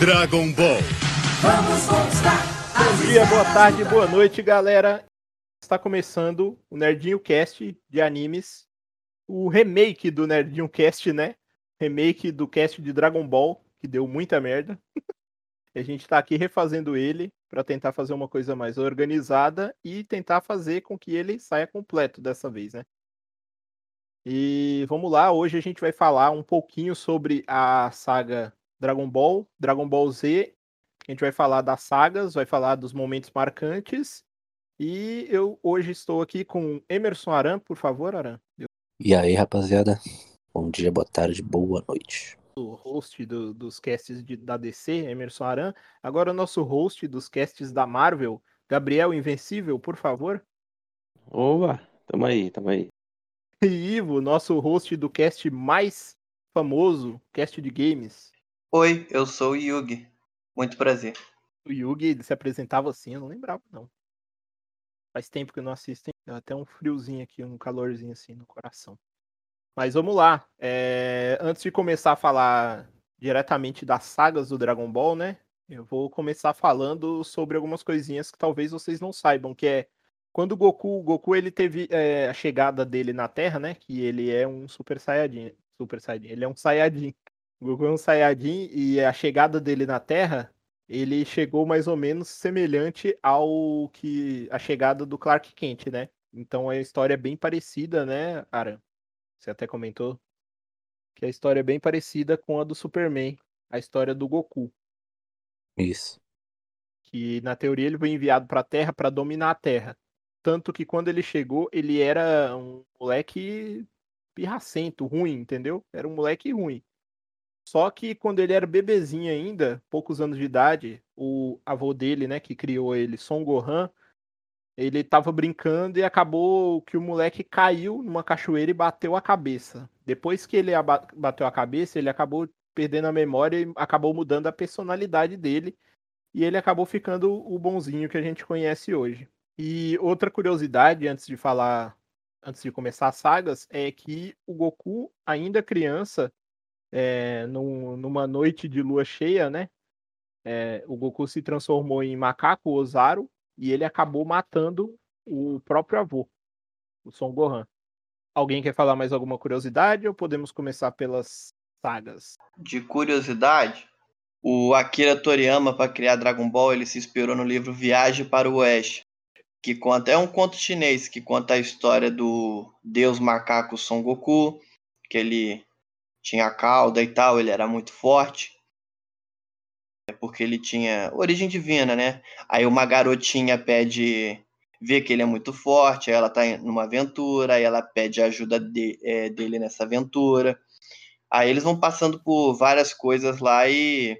Dragon Ball. Vamos conquistar Bom dia, boa tarde, boa noite, galera. Está começando o Nerdinho Cast de animes, o remake do Nerdinho Cast, né? Remake do cast de Dragon Ball, que deu muita merda. a gente está aqui refazendo ele para tentar fazer uma coisa mais organizada e tentar fazer com que ele saia completo dessa vez, né? E vamos lá, hoje a gente vai falar um pouquinho sobre a saga Dragon Ball, Dragon Ball Z. A gente vai falar das sagas, vai falar dos momentos marcantes. E eu hoje estou aqui com Emerson Aran, por favor, Aran. E aí, rapaziada? Bom dia, boa tarde, boa noite. O host do- dos casts de- da DC, Emerson Aran. Agora o nosso host dos casts da Marvel, Gabriel Invencível, por favor. Oba, tamo aí, tamo aí. E Ivo, nosso host do cast mais famoso, cast de games. Oi, eu sou o Yugi. Muito prazer. O Yugi se apresentava assim, eu não lembrava, não. Faz tempo que eu não assisto, hein? Deu até um friozinho aqui, um calorzinho assim no coração. Mas vamos lá. é, Antes de começar a falar diretamente das sagas do Dragon Ball, né? Eu vou começar falando sobre algumas coisinhas que talvez vocês não saibam, que é quando o Goku, o Goku ele teve é, a chegada dele na Terra, né? Que ele é um Super Saiyajin, Super Saiyajin, ele é um Saiyajin. Goku é um Saiyajin e a chegada dele na Terra, ele chegou mais ou menos semelhante ao que a chegada do Clark Kent, né? Então a história é bem parecida, né, Aran? Você até comentou que a história é bem parecida com a do Superman, a história do Goku, Isso. que na teoria ele foi enviado para a Terra para dominar a Terra. Tanto que quando ele chegou, ele era um moleque pirracento, ruim, entendeu? Era um moleque ruim. Só que quando ele era bebezinho ainda, poucos anos de idade, o avô dele, né, que criou ele, Son Gohan, ele tava brincando e acabou que o moleque caiu numa cachoeira e bateu a cabeça. Depois que ele bateu a cabeça, ele acabou perdendo a memória e acabou mudando a personalidade dele. E ele acabou ficando o bonzinho que a gente conhece hoje. E outra curiosidade, antes de falar, antes de começar as sagas, é que o Goku, ainda criança, é, num- numa noite de lua cheia, né? é, o Goku se transformou em macaco Ozaru e ele acabou matando o próprio avô, o Son Gohan. Alguém quer falar mais alguma curiosidade ou podemos começar pelas sagas? De curiosidade, o Akira Toriyama, para criar Dragon Ball, ele se inspirou no livro Viagem para o Oeste, que conta é um conto chinês que conta a história do deus macaco Son Goku, que ele tinha cauda e tal, ele era muito forte. É porque ele tinha origem divina, né? Aí uma garotinha pede vê que ele é muito forte, aí ela tá numa aventura, aí ela pede ajuda de- é, dele nessa aventura. Aí eles vão passando por várias coisas lá e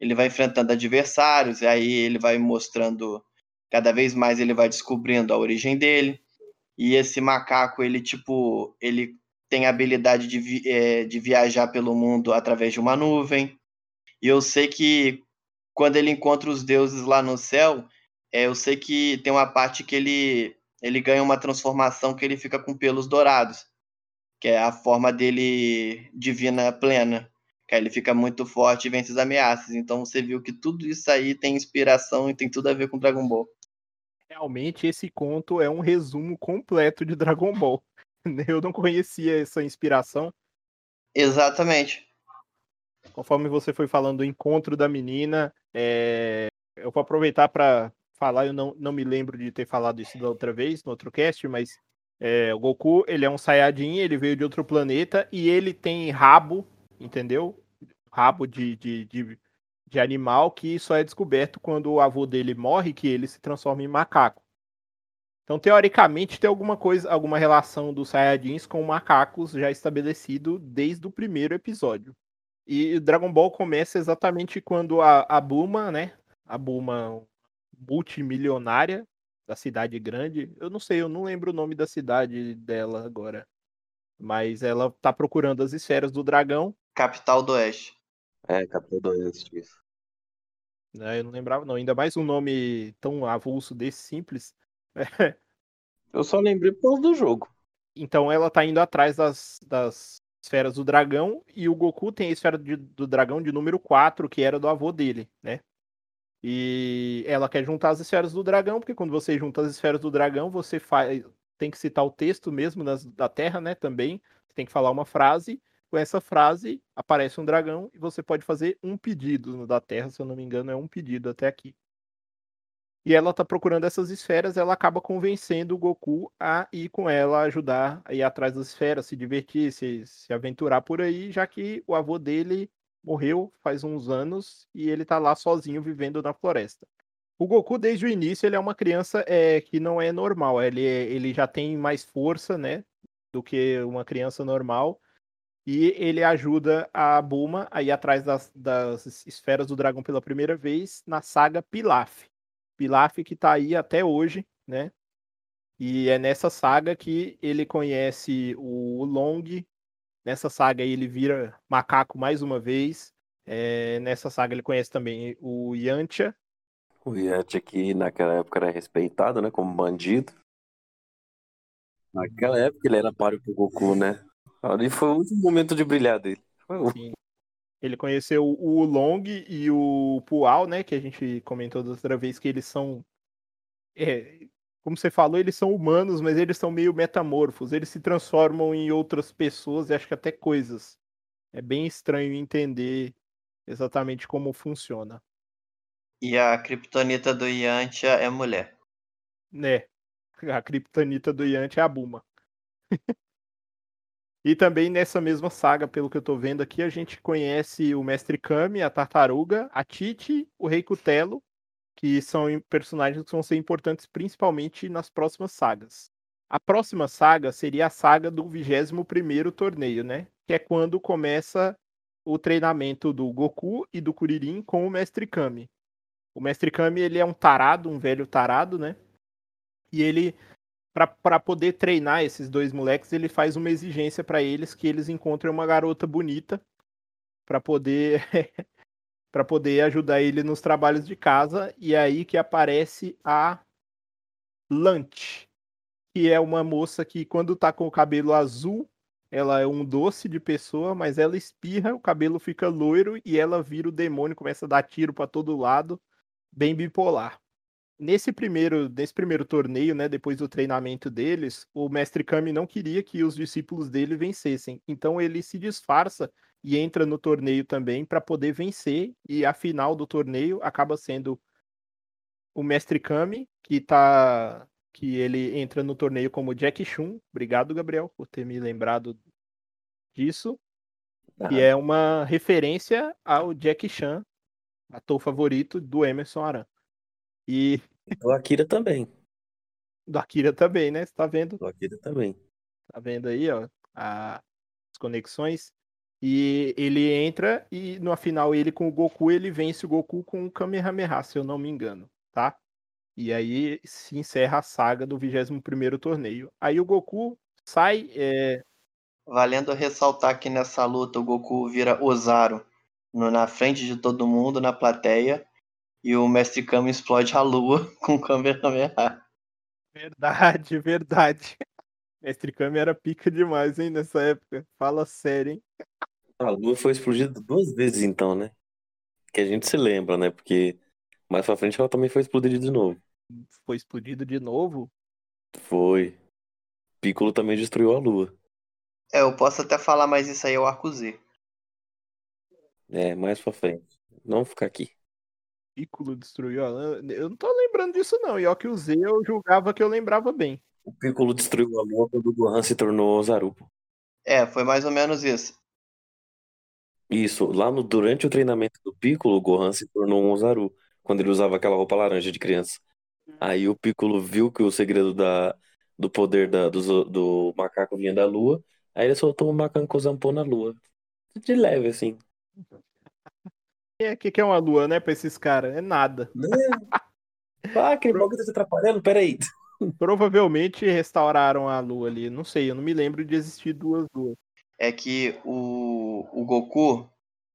ele vai enfrentando adversários, e aí ele vai mostrando, cada vez mais ele vai descobrindo a origem dele. E esse macaco, ele tipo, ele tem a habilidade de, vi- eh, de viajar pelo mundo através de uma nuvem. E eu sei que quando ele encontra os deuses lá no céu, eh, eu sei que tem uma parte que ele, ele ganha uma transformação que ele fica com pelos dourados que é a forma dele divina plena. Que ele fica muito forte e vence as ameaças. Então você viu que tudo isso aí tem inspiração e tem tudo a ver com Dragon Ball. Realmente esse conto é um resumo completo de Dragon Ball. Eu não conhecia essa inspiração. Exatamente. Conforme você foi falando do encontro da menina, é, eu vou aproveitar para falar, eu não, não me lembro de ter falado isso da outra vez, no outro cast, mas é, o Goku, ele é um Saiyajin, ele veio de outro planeta e ele tem rabo, entendeu? Rabo de, de, de, de animal que só é descoberto quando o avô dele morre, que ele se transforma em macaco. Então, teoricamente, tem alguma coisa, alguma relação dos Saiyajins com macacos já estabelecido desde o primeiro episódio. E Dragon Ball começa exatamente quando a, a Bulma, né? A Bulma multimilionária da cidade grande. Eu não sei, eu não lembro o nome da cidade dela agora. Mas ela tá procurando as esferas do dragão. Capital do Oeste. É, Capitão do Oeste, isso. Né? Eu não lembrava, não. Ainda mais um nome tão avulso desse, simples. Eu só lembrei por causa do jogo. Então ela tá indo atrás das, das esferas do dragão e o Goku tem a esfera de- do dragão de número 4, que era do avô dele, né? E ela quer juntar as esferas do dragão, porque quando você junta as esferas do dragão, você faz tem que citar o texto mesmo da Terra, né, também. Você tem que falar uma frase. Com essa frase aparece um dragão e você pode fazer um pedido no da Terra, se eu não me engano, é um pedido até aqui. E ela tá procurando essas esferas, ela acaba convencendo o Goku a ir com ela, ajudar a ir atrás das esferas, se divertir, se, se aventurar por aí, já que o avô dele morreu faz uns anos e ele tá lá sozinho vivendo na floresta. O Goku, desde o início, ele é uma criança é, que não é normal. Ele, é- ele já tem mais força, né? Do que uma criança normal. E ele ajuda a Bulma a ir atrás das, das esferas do dragão pela primeira vez na saga Pilaf. Pilaf que tá aí até hoje, né? E é nessa saga que ele conhece o Long. Nessa saga ele vira macaco mais uma vez. É, nessa saga ele conhece também o Yantia. O Yanti aqui naquela época era respeitado, né? Como bandido. Naquela época ele era páreo pro Goku, né? Ali foi o último momento de brilhar dele. Foi o- Ele conheceu o Long e o Pual, né? Que a gente comentou da outra vez que eles são. é, como você falou, eles são humanos, mas eles são meio metamorfos. Eles se transformam em outras pessoas e acho que até coisas. É bem estranho entender exatamente como funciona. E a Kryptonita do Yantia é mulher. Né? A criptonita do Yanti é a Buma. e também nessa mesma saga, pelo que eu tô vendo aqui, a gente conhece o Mestre Kami, a Tartaruga, a Titi, o Rei Cutelo, que são personagens que vão ser importantes principalmente nas próximas sagas. A próxima saga seria a saga do 21º torneio, né? Que é quando começa o treinamento do Goku e do Kuririn com o Mestre Kami. O Mestre Kami, ele é um tarado, um velho tarado, né? E ele, para poder treinar esses dois moleques, ele faz uma exigência para eles que eles encontrem uma garota bonita para poder para poder ajudar ele nos trabalhos de casa. E é aí que aparece a Lunch, que é uma moça que quando tá com o cabelo azul, ela é um doce de pessoa, mas ela espirra, o cabelo fica loiro e ela vira o demônio, começa a dar tiro para todo lado, bem bipolar nesse primeiro, nesse primeiro torneio, né, depois do treinamento deles, o mestre Kami não queria que os discípulos dele vencessem. Então ele se disfarça e entra no torneio também para poder vencer e a final do torneio acaba sendo o mestre Kami, que tá que ele entra no torneio como Jack Chun. Obrigado, Gabriel, por ter me lembrado disso. Que é uma referência ao Jack Chan, ator favorito do Emerson Aran. E O Akira também. do Akira também, né? Você tá vendo? O Akira também. Tá vendo aí, ó, a- as conexões. E ele entra e no final ele com o Goku, ele vence o Goku com o Kamehameha, se eu não me engano, tá? E aí se encerra a saga do 21º torneio. Aí o Goku sai, é, Valendo ressaltar que nessa luta o Goku vira Ozaru na frente de todo mundo, na plateia, e o Mestre Kami explode a lua com o Kamehameha. verdade, verdade. Mestre Kami era pica demais, hein, nessa época. Fala sério, hein? A lua foi explodida duas vezes então, né? Que a gente se lembra, né? Porque mais pra frente ela também foi explodida de novo. Foi explodido de novo. Foi. Piccolo também destruiu a lua. É, eu posso até falar, mas isso aí é o arco Z. É, mais pra frente. Não ficar aqui. Piccolo destruiu a. Eu não tô lembrando disso, não. E ó, que o Z eu julgava que eu lembrava bem. O Piccolo destruiu a lua quando o Gohan se tornou Ozaru. pô. É, foi mais ou menos isso. Isso, lá no, durante o treinamento do Piccolo, o Gohan se tornou um Ozaru, quando ele usava aquela roupa laranja de criança. Aí o Piccolo viu que o segredo da, do poder da, do, do macaco vinha da lua, aí ele soltou um macaco zampou na lua. De leve, assim. O que, que é uma lua, né, pra esses caras? É nada. Ah, aquele bagulho tá te atrapalhando? Peraí. Provavelmente restauraram a lua ali. Não sei, eu não me lembro de existir duas luas. É que o, o Goku,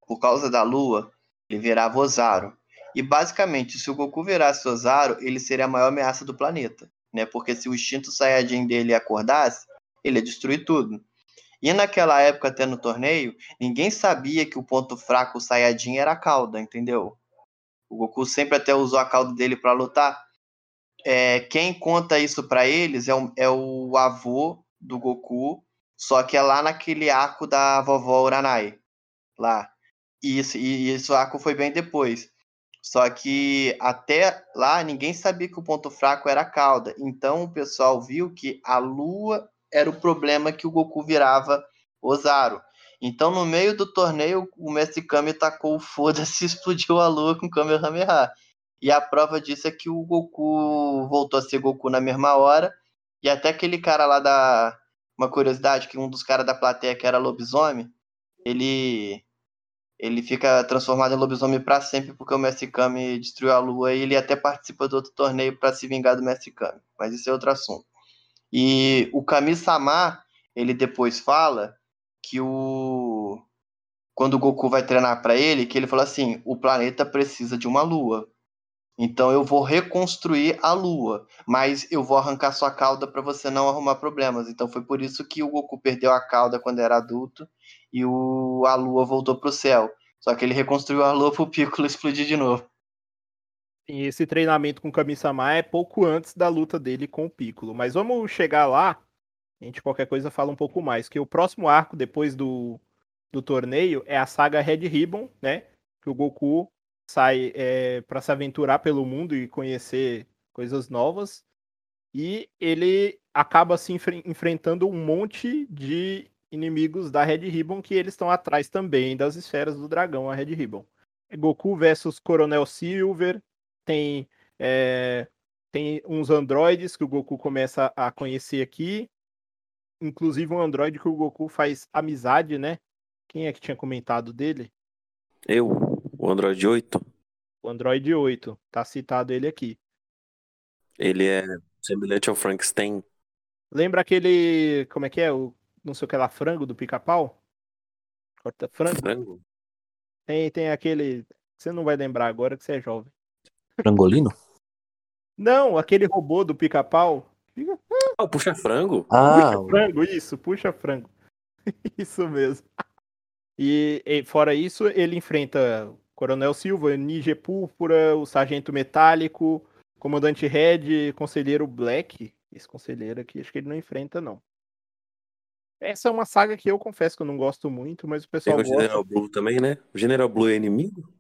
por causa da lua, ele virava Ozaru. E basicamente, se o Goku virasse Ozaru, ele seria a maior ameaça do planeta. Né? Porque se o instinto Saiyajin dele acordasse, ele ia destruir tudo. E naquela época, até no torneio, ninguém sabia que o ponto fraco o Saiyajin era a cauda, entendeu? O Goku sempre até usou a cauda dele para lutar. É, quem conta isso para eles é o, é o avô do Goku, só que é lá naquele arco da vovó Uranai. Lá. E e esse arco foi bem depois. Só que até lá ninguém sabia que o ponto fraco era a cauda. Então o pessoal viu que a lua era o problema que o Goku virava Ozaru. Então no meio do torneio o Mestre Kami tacou o foda-se explodiu a lua com o Kamehameha. E a prova disso é que o Goku voltou a ser Goku na mesma hora. E até aquele cara lá da. Uma curiosidade, que um dos caras da plateia que era lobisomem, ele. Ele fica transformado em lobisomem para sempre porque o Mestre Kami destruiu a lua e ele até participa do outro torneio para se vingar do Mestre Kami. Mas isso é outro assunto. E o Kami-sama, ele depois fala que o quando o Goku vai treinar para ele, que ele fala assim: "O planeta precisa de uma lua. Então eu vou reconstruir a Lua, mas eu vou arrancar sua cauda para você não arrumar problemas. Então foi por isso que o Goku perdeu a cauda quando era adulto e o, a Lua voltou pro céu. Só que ele reconstruiu a Lua pro Piccolo explodir de novo. Esse treinamento com o Kami-sama é pouco antes da luta dele com o Piccolo. Mas vamos chegar lá. A gente qualquer coisa fala um pouco mais. Que o próximo arco depois do, do torneio é a saga Red Ribbon, né? Que o Goku sai é, para se aventurar pelo mundo e conhecer coisas novas. E ele acaba se enfre enfrentando um monte de inimigos da Red Ribbon que eles estão atrás também das esferas do dragão, a Red Ribbon. É Goku versus Coronel Silver, tem, é, tem uns androides que o Goku começa a conhecer aqui, inclusive um androide que o Goku faz amizade, né? Quem é que tinha comentado dele? Eu. O Android 8? O Android 8, tá citado ele aqui. Ele é semelhante ao Frankenstein. Lembra aquele. Como é que é? O não sei o que lá, frango do pica-pau? Corta frango? Frango? Tem, tem aquele. Você não vai lembrar agora que você é jovem. Frangolino? Não, aquele robô do pica-pau. Ah, o puxa frango? Ah, Puxa frango, isso, puxa frango. isso mesmo. E, e, fora isso, ele enfrenta Coronel Silva, Nije Púrpura, o Sargento Metálico, Comandante Red, Conselheiro Black. Esse conselheiro aqui, acho que ele não enfrenta, não. Essa é uma saga que eu confesso que eu não gosto muito, mas o pessoal Tem o gosta. General Blue também, né? O General Blue é inimigo?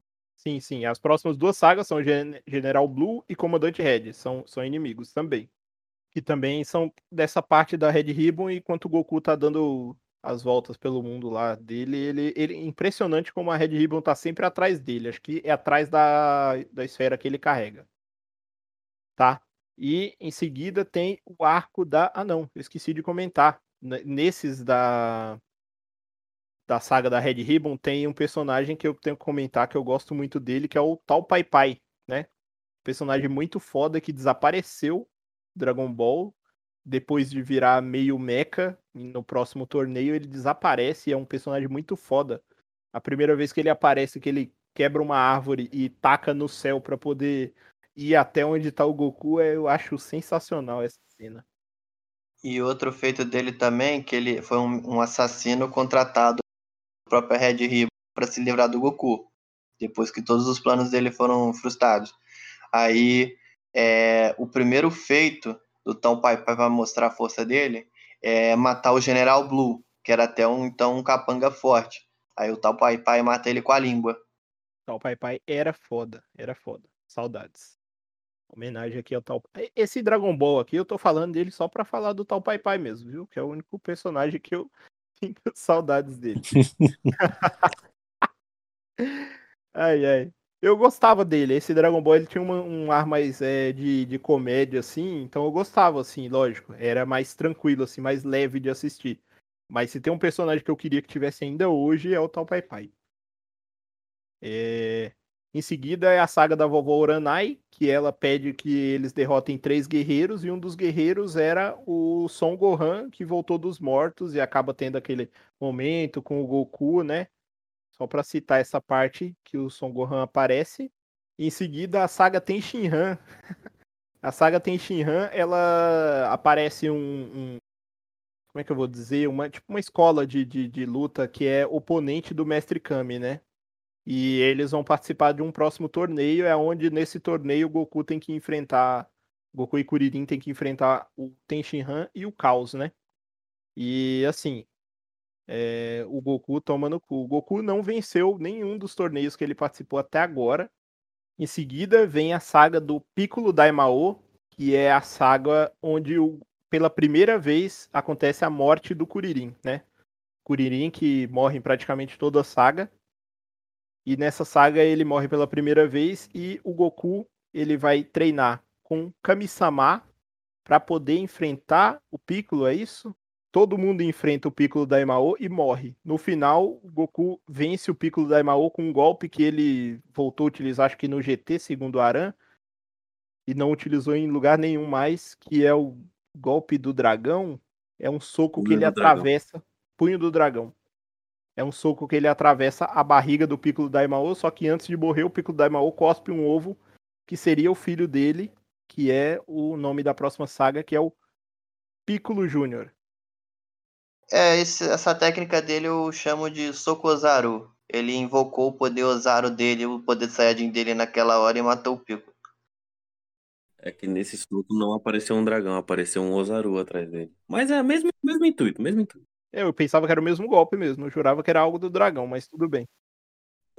Sim, sim. As próximas duas sagas são Gen- General Blue e Comandante Red. São, são inimigos também. Que também são dessa parte da Red Ribbon, e enquanto o Goku tá dando as voltas pelo mundo lá dele, ele, ele impressionante como a Red Ribbon tá sempre atrás dele. Acho que é atrás da, da esfera que ele carrega. Tá? E em seguida tem o arco da. Ah, não, eu esqueci de comentar. Nesses da da saga da Red Ribbon tem um personagem que eu tenho que comentar que eu gosto muito dele, que é o Tal Pai Pai, né? Personagem muito foda que desapareceu Dragon Ball depois de virar meio mecha no próximo torneio ele desaparece e é um personagem muito foda. A primeira vez que ele aparece que ele quebra uma árvore e taca no céu pra poder ir até onde tá o Goku, é- eu acho sensacional essa cena. E outro feito dele também, que ele foi um, um assassino contratado própria Red Ribbon para se livrar do Goku, depois que todos os planos dele foram frustrados. Aí, é, o primeiro feito do Tão Pai Pai vai mostrar a força dele é matar o General Blue, que era até um então um capanga forte. Aí o Tal Pai Pai mata ele com a língua. Tal Pai Pai era foda, era foda. Saudades. Homenagem aqui ao Tal. Esse Dragon Ball aqui, eu tô falando dele só pra falar do Tal Pai Pai mesmo, viu? Que é o único personagem que eu saudades dele. ai, ai. Eu gostava dele. Esse Dragon Ball ele tinha uma- um ar mais é, de, de comédia, assim. Então eu gostava, assim, lógico. Era mais tranquilo, assim, mais leve de assistir. Mas se tem um personagem que eu queria que tivesse ainda hoje é o Tal Pai Pai. É, Em seguida é a saga da vovó Uranai, que ela pede que eles derrotem três guerreiros, e um dos guerreiros era o Son Gohan, que voltou dos mortos e acaba tendo aquele momento com o Goku, né? Só pra citar essa parte que o Son Gohan aparece. Em seguida, a saga tem Shinhan. a saga tem Shinhan, ela aparece um, um, como é que eu vou dizer? Uma, tipo uma escola de, de, de luta que é oponente do Mestre Kami, né? E eles vão participar de um próximo torneio, é onde nesse torneio o Goku tem que enfrentar. Goku e Kuririn tem que enfrentar o Tenshinhan e o Caos, né? E assim, é, o Goku toma no cu. O Goku não venceu nenhum dos torneios que ele participou até agora. Em seguida vem a saga do Piccolo Daimao, que é a saga onde o, pela primeira vez acontece a morte do Kuririn, né? Kuririn que morre em praticamente toda a saga. E nessa saga ele morre pela primeira vez e o Goku ele vai treinar com Kami-sama para poder enfrentar o Piccolo, é isso? Todo mundo enfrenta o Piccolo Daimao e morre. No final, o Goku vence o Piccolo Daimao com um golpe que ele voltou a utilizar, acho que no GT, segundo o Aran, e não utilizou em lugar nenhum mais, que é o golpe do dragão. É um soco Punho que ele do dragão. atravessa. Punho do dragão. É um soco que ele atravessa a barriga do Piccolo Daimao, só que antes de morrer, o Piccolo Daimao cospe um ovo que seria o filho dele, que é o nome da próxima saga, que é o Piccolo Júnior. É, esse- essa técnica dele eu chamo de Soco Ozaru. Ele invocou o poder Ozaru dele, o poder Saiyajin dele naquela hora e matou o Pico. É que nesse soco não apareceu um dragão, apareceu um Ozaru atrás dele. Mas é o mesmo, mesmo intuito, mesmo intuito. É, Eu pensava que era o mesmo golpe mesmo, eu jurava que era algo do dragão, mas tudo bem.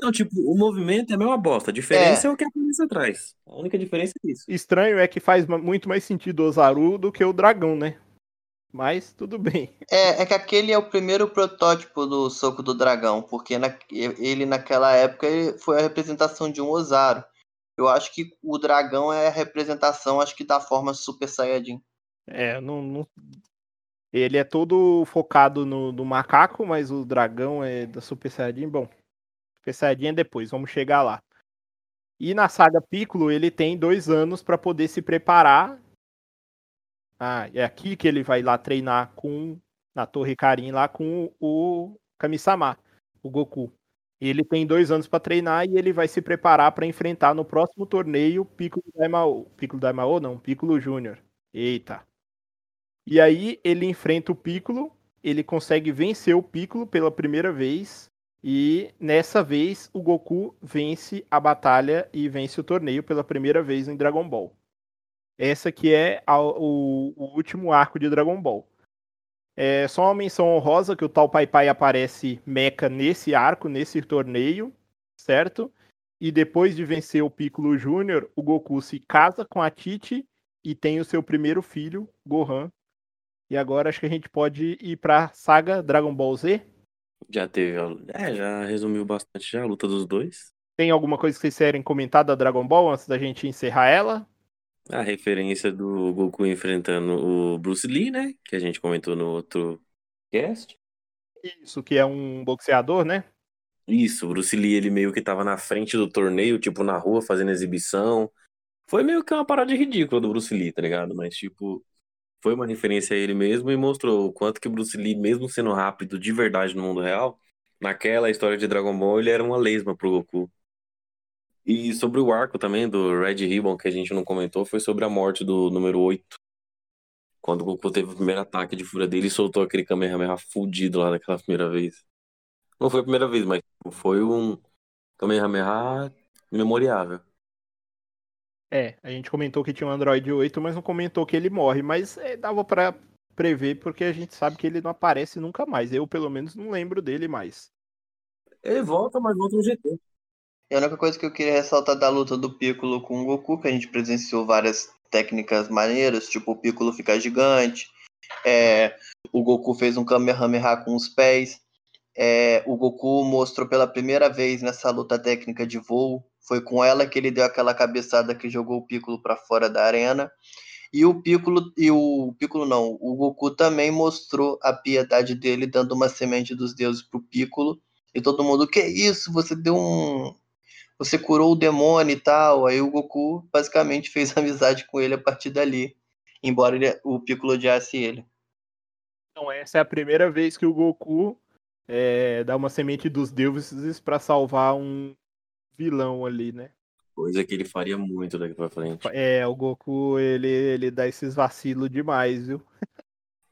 Não, tipo, o movimento é a mesma bosta. A diferença é, o que aparece atrás. A única diferença é isso. Estranho é que faz muito mais sentido o Ozaru do que o dragão, né? Mas tudo bem. É, é que aquele é o primeiro protótipo do Soco do Dragão, porque na- ele naquela época ele foi a representação de um Ozaru. Eu acho que o dragão é a representação, acho que da forma Super Saiyajin. É, não, não- Ele é todo focado no, no macaco, mas o dragão é da Super Saiyajin. Bom, Super Saiyajin é depois, vamos chegar lá. E na saga Piccolo, ele tem dois anos para poder se preparar. Ah, é aqui que ele vai lá treinar com na Torre Karin lá com o Kami-sama, o Goku. Ele tem dois anos para treinar e ele vai se preparar para enfrentar no próximo torneio Piccolo Daimao. Piccolo Daimao não, Piccolo Júnior. Eita. E aí ele enfrenta o Piccolo, ele consegue vencer o Piccolo pela primeira vez e nessa vez o Goku vence a batalha e vence o torneio pela primeira vez em Dragon Ball. Essa que é a- o, o último arco de Dragon Ball. É só uma menção honrosa que o tal Pai Pai aparece meca nesse arco, nesse torneio, certo? E depois de vencer o Piccolo Júnior, o Goku se casa com a Titi e tem o seu primeiro filho, Gohan. E agora acho que a gente pode ir pra saga Dragon Ball Z. Já teve. É, já resumiu bastante já a luta dos dois. Tem alguma coisa que vocês querem comentar da Dragon Ball antes da gente encerrar ela? A referência do Goku enfrentando o Bruce Lee, né? Que a gente comentou no outro cast. Isso, que é um boxeador, né? Isso, o Bruce Lee, ele meio que tava na frente do torneio, tipo, na rua, fazendo exibição. Foi meio que uma parada ridícula do Bruce Lee, tá ligado? Mas, tipo, foi uma referência a ele mesmo e mostrou o quanto que Bruce Lee, mesmo sendo rápido de verdade no mundo real, naquela história de Dragon Ball, ele era uma lesma pro Goku. E sobre o arco também do Red Ribbon, que a gente não comentou, foi sobre a morte do número 8. Quando o Goku teve o primeiro ataque de fúria dele e soltou aquele Kamehameha fudido lá daquela primeira vez. Não foi a primeira vez, mas foi um Kamehameha memorável. É, a gente comentou que tinha um Android 8, mas não comentou que ele morre. Mas é, dava pra prever, porque a gente sabe que ele não aparece nunca mais. Eu, pelo menos, não lembro dele mais. Ele volta, mas volta no GT. E a única coisa que eu queria ressaltar da luta do Piccolo com o Goku, que a gente presenciou várias técnicas maneiras, tipo o Piccolo ficar gigante, é, o Goku fez um Kamehameha com os pés, é, o Goku mostrou pela primeira vez nessa luta técnica de voo, foi com ela que ele deu aquela cabeçada que jogou o Piccolo para fora da arena. E o Piccolo e o Piccolo não, o Goku também mostrou a piedade dele dando uma semente dos deuses pro Piccolo. E todo mundo, que isso? Você deu um você curou o demônio e tal. Aí o Goku basicamente fez amizade com ele a partir dali. Embora ele- o Piccolo odiasse ele. Então, essa é a primeira vez que o Goku é, dá uma semente dos deuses pra salvar um vilão ali, né? Coisa que ele faria muito daqui pra frente. É, o Goku, ele, ele dá esses vacilos demais, viu?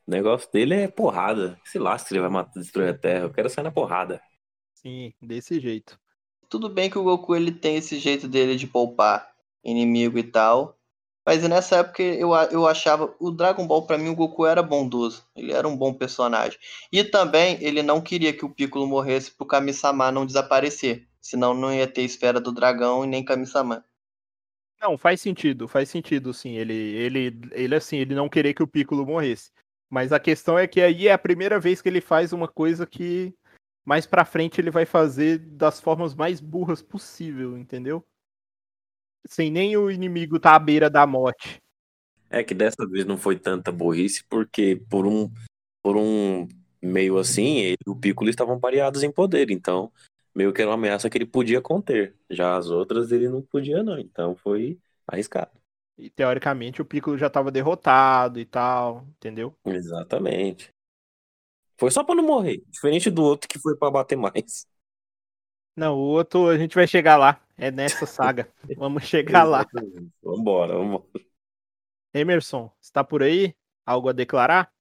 O negócio dele é porrada. Se lasca, ele vai matar, destruir a Terra. Eu quero sair na porrada. Sim, desse jeito. Tudo bem que o Goku ele tem esse jeito dele de poupar inimigo e tal. Mas nessa época eu, eu achava. O Dragon Ball, pra mim, o Goku era bondoso. Ele era um bom personagem. E também ele não queria que o Piccolo morresse pro Kami-sama não desaparecer. Senão não ia ter Esfera do Dragão e nem Kami-sama. Não, faz sentido, faz sentido, sim. Ele, ele, ele assim, ele não querer que o Piccolo morresse. Mas a questão é que aí é a primeira vez que ele faz uma coisa que mais pra frente ele vai fazer das formas mais burras possível, entendeu? Sem nem o inimigo tá à beira da morte. É que dessa vez não foi tanta burrice, porque por um, por um meio assim, ele e o Piccolo estavam pareados em poder, então meio que era uma ameaça que ele podia conter. Já as outras ele não podia, não. Então foi arriscado. E teoricamente o Piccolo já tava derrotado e tal, entendeu? Exatamente. Foi só pra não morrer. Diferente do outro que foi pra bater mais. Não, o outro a gente vai chegar lá. É nessa saga. Vamos chegar lá. Vambora, vambora. Emerson, está por aí? Algo a declarar?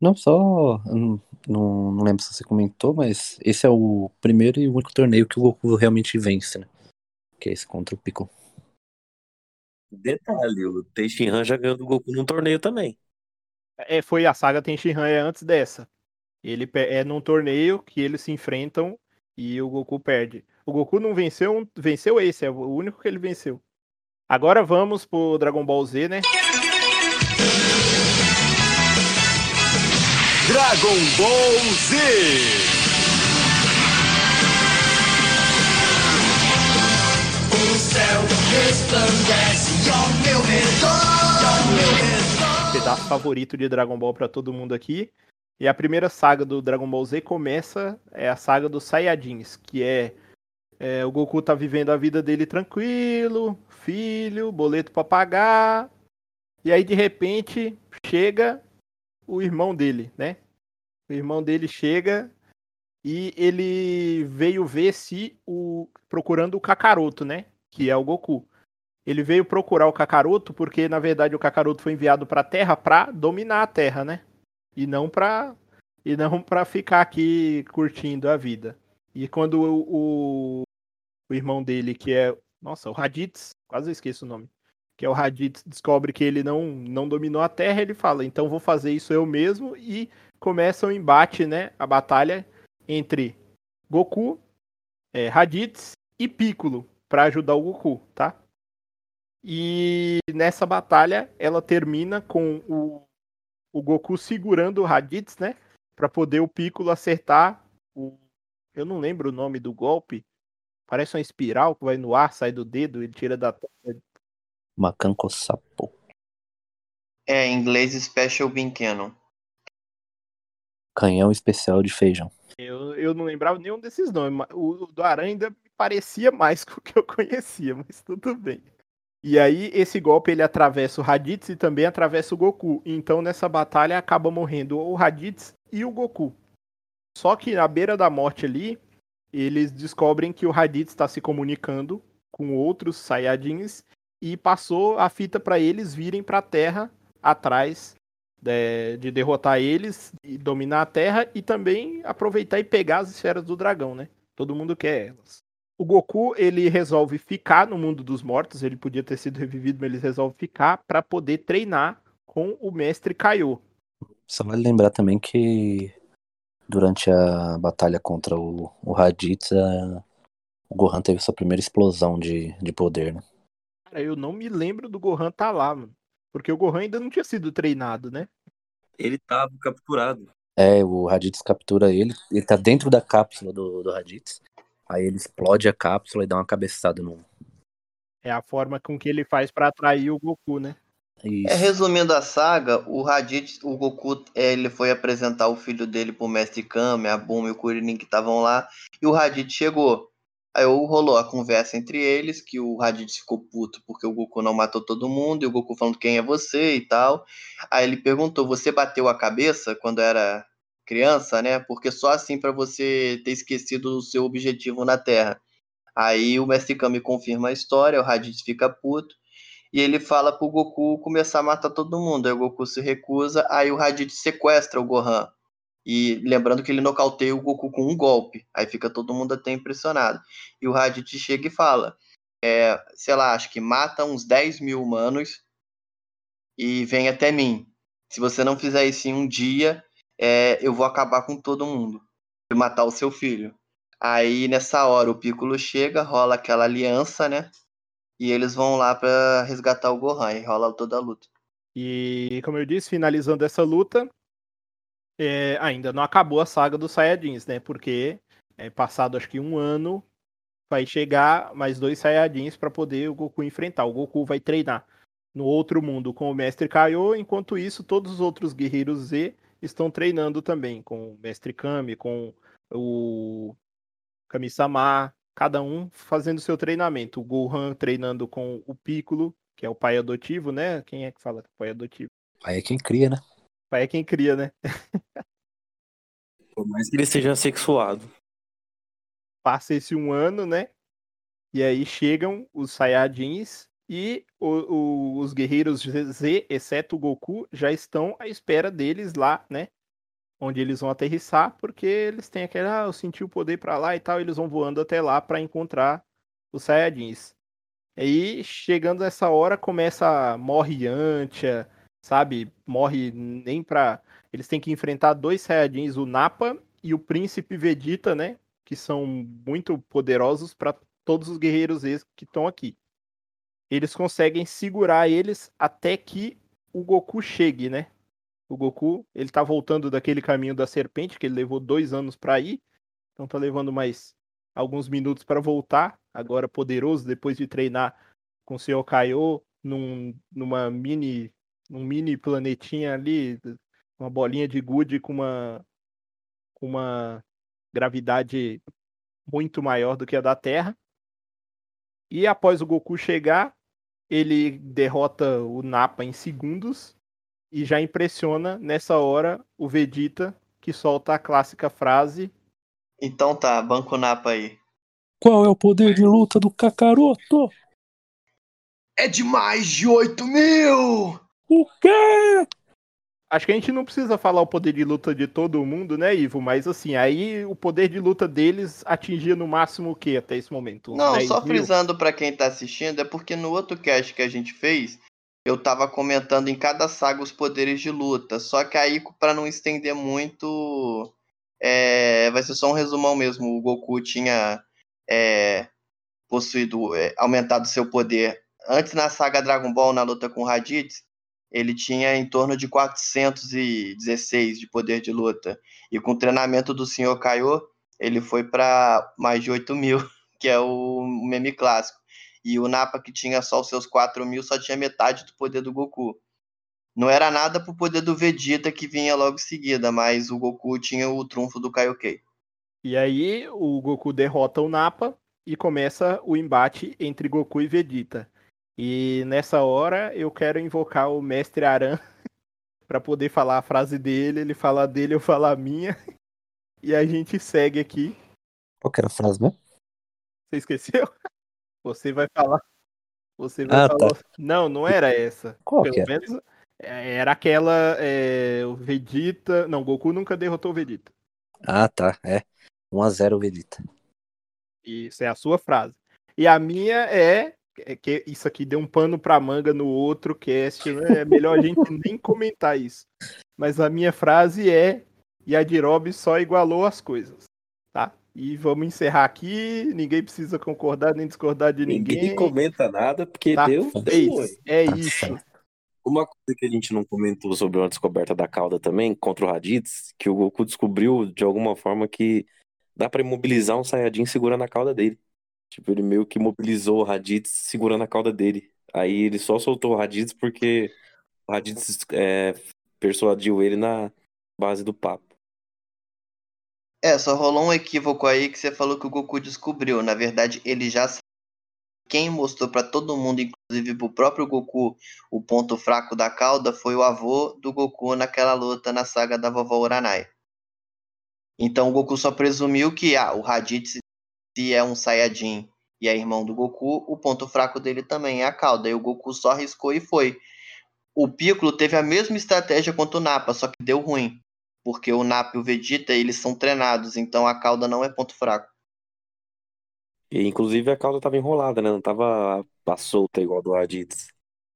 Não, só. Não, não, lembro se você comentou, mas esse é o primeiro e único torneio que o Goku realmente vence, né? Que é esse contra o Piccolo. Detalhe, o Teixeira já ganhou do Goku num torneio também. É, foi a saga Tenshinhan é antes dessa. Ele é num torneio que eles se enfrentam e o Goku perde. O Goku não venceu, venceu esse, é o único que ele venceu. Agora vamos pro Dragon Ball Z, né? Dragon Ball Z. O céu resplandece ao meu redor, ao meu redor. Pedaço favorito de Dragon Ball pra todo mundo aqui. E a primeira saga do Dragon Ball Z começa é a saga dos Saiyajins, que é, é, o Goku tá vivendo a vida dele tranquilo, filho, boleto pra pagar. E aí de repente chega o irmão dele, né? O irmão dele chega e ele veio ver se o procurando o Kakaroto, né? Que é o Goku. Ele veio procurar o Kakaroto porque na verdade o Kakaroto foi enviado pra Terra pra dominar a Terra, né? E não pra e não para ficar aqui curtindo a vida. E quando o, o, o irmão dele, que é, nossa, o Raditz, quase esqueço o nome, que é o Raditz, descobre que ele não não dominou a Terra, ele fala: "Então vou fazer isso eu mesmo" e começa o embate, né? A batalha entre Goku, é, Raditz e Piccolo para ajudar o Goku, tá? E nessa batalha ela termina com o, o Goku segurando o Raditz, né? Pra poder o Piccolo acertar o. Eu não lembro o nome do golpe. Parece uma espiral que vai no ar, sai do dedo, ele tira da. Macanco Sapo. É, em inglês Special Bean Cannon. Canhão especial de feijão. Eu, eu não lembrava nenhum desses nomes. mas O, o do Aranha ainda me parecia mais com o que eu conhecia, mas tudo bem. E aí, esse golpe ele atravessa o Raditz e também atravessa o Goku. Então, nessa batalha, acaba morrendo o Raditz e o Goku. Só que na beira da morte ali, eles descobrem que o Raditz está se comunicando com outros Saiyajins e passou a fita para eles virem para a Terra atrás de, de derrotar eles e dominar a Terra e também aproveitar e pegar as esferas do dragão, né? Todo mundo quer elas. O Goku, ele resolve ficar no mundo dos mortos, ele podia ter sido revivido, mas ele resolve ficar para poder treinar com o mestre Kaiô. Só vale lembrar também que durante a batalha contra o, o Raditz, a- o Gohan teve sua primeira explosão de, de poder, né? Cara, eu não me lembro do Gohan tá lá, mano. Porque o Gohan ainda não tinha sido treinado, né? Ele tava capturado. É, o Raditz captura ele, ele tá dentro da cápsula do, do Raditz, aí ele explode a cápsula e dá uma cabeçada no... É a forma com que ele faz para atrair o Goku, né? Isso. É, resumindo a saga, o Raditz, o Goku, é, ele foi apresentar o filho dele pro Mestre Kame, a Bulma e o Kuririn que estavam lá, e o Raditz chegou. Aí rolou a conversa entre eles, que o Raditz ficou puto porque o Goku não matou todo mundo, e o Goku falando quem é você e tal. Aí ele perguntou, você bateu a cabeça quando era criança, né? Porque só assim pra você ter esquecido o seu objetivo na Terra. Aí o Mestre Kame confirma a história, o Raditz fica puto, e ele fala pro Goku começar a matar todo mundo. Aí o Goku se recusa, aí o Raditz sequestra o Gohan. E lembrando que ele nocauteia o Goku com um golpe. Aí fica todo mundo até impressionado. E o Raditz chega e fala: é, sei lá, acho que mata uns 10 mil humanos e vem até mim. Se você não fizer isso em um dia, é, eu vou acabar com todo mundo e matar o seu filho. Aí nessa hora o Piccolo chega, rola aquela aliança, né? E eles vão lá pra resgatar o Gohan e rola toda a luta. E como eu disse, finalizando essa luta, é, ainda não acabou a saga dos Saiyajins, né? Porque é passado acho que um ano vai chegar mais dois Saiyajins para poder o Goku enfrentar. O Goku vai treinar no outro mundo com o Mestre Kaiô, enquanto isso todos os outros guerreiros Z estão treinando também com o Mestre Kami, com o Kami-sama, cada um fazendo seu treinamento. O Gohan treinando com o Piccolo, que é o pai adotivo, né? Quem é que fala pai adotivo? Aí é quem cria, né? Pai é quem cria, né? Por mais que ele seja sexuado. Passa esse um ano, né? E aí chegam os Saiyajins e o- o- os guerreiros Z, exceto o Goku, já estão à espera deles lá, né? Onde eles vão aterrissar, porque eles têm aquele, ah, eu senti o poder pra lá e tal, eles vão voando até lá pra encontrar os Saiyajins. Aí, chegando essa hora, começa, morre Yantia, sabe? Morre nem pra... Eles têm que enfrentar dois Saiyajins, o Nappa e o Príncipe Vegeta, né? Que são muito poderosos pra todos os guerreiros que estão aqui eles conseguem segurar eles até que o Goku chegue, né? O Goku, ele tá voltando daquele caminho da serpente, que ele levou dois anos pra ir. Então tá levando mais alguns minutos pra voltar. Agora poderoso, depois de treinar com o Sr. Kaiô num, numa mini, num mini planetinha ali, uma bolinha de gude com uma, com uma gravidade muito maior do que a da Terra. E após o Goku chegar, ele derrota o Nappa em segundos e já impressiona nessa hora o Vegeta que solta a clássica frase Então tá, banco Napa aí. Qual é o poder de luta do Kakaroto? É de mais de 8 mil! O quê? Acho que a gente não precisa falar o poder de luta de todo mundo, né, Ivo? Mas assim, aí o poder de luta deles atingia no máximo o que até esse momento? Não, 10 só mil? frisando pra quem tá assistindo, é porque no outro cast que a gente fez, eu tava comentando em cada saga os poderes de luta. Só que aí, pra não estender muito, é, vai ser só um resumão mesmo. O Goku tinha é, possuído, é, aumentado seu poder. Antes na saga Dragon Ball, na luta com o Raditz, ele tinha em torno de 416 de poder de luta. E com o treinamento do Sr. Kaiô, ele foi pra mais de 8 mil que é o meme clássico. E o Nappa, que tinha só os seus 4 mil, só tinha metade do poder do Goku. Não era nada pro poder do Vegeta, que vinha logo em seguida, mas o Goku tinha o trunfo do Kaioken. E aí o Goku derrota o Nappa e começa o embate entre Goku e Vegeta. E nessa hora eu quero invocar o Mestre Aran para poder falar a frase dele, ele falar dele, eu falar a minha. E a gente segue aqui. Qual que era a frase mesmo? Você esqueceu? Você vai falar. Você vai Ah, falar. tá. Não, não era essa. Qual Pelo que era? menos é, era aquela. é, o Vegeta. Não, Goku nunca derrotou o Vegeta. Ah, tá. É. 1x0 Vegeta. Isso é a sua frase. E a minha é, é que isso aqui deu um pano pra manga no outro cast, né? É melhor a gente nem comentar isso. Mas a minha frase é Yajirobe só igualou as coisas, tá? E vamos encerrar aqui, ninguém precisa concordar nem discordar de ninguém. Ninguém comenta nada porque Tá deu, feito. oi. É Tá isso. Uma coisa que a gente não comentou sobre uma descoberta da cauda também, contra o Raditz, que o Goku descobriu de alguma forma que dá pra imobilizar um Saiyajin segurando a cauda dele. Tipo, ele meio que mobilizou o Raditz segurando a cauda dele. Aí ele só soltou o Raditz porque o Raditz é, persuadiu ele na base do papo. É, só rolou um equívoco aí que você falou que o Goku descobriu. Na verdade, ele já. Quem mostrou pra todo mundo, inclusive pro próprio Goku, o ponto fraco da cauda foi o avô do Goku naquela luta na saga da vovó Uranai. Então o Goku só presumiu que ah, o Raditz se é um Saiyajin e é irmão do Goku, o ponto fraco dele também é a cauda. E o Goku só arriscou e foi. O Piccolo teve a mesma estratégia quanto o Nappa, só que deu ruim. Porque o Nappa e o Vegeta, eles são treinados, então a cauda não é ponto fraco. E, inclusive a cauda tava enrolada, né? Não tava a solta igual do Raditz.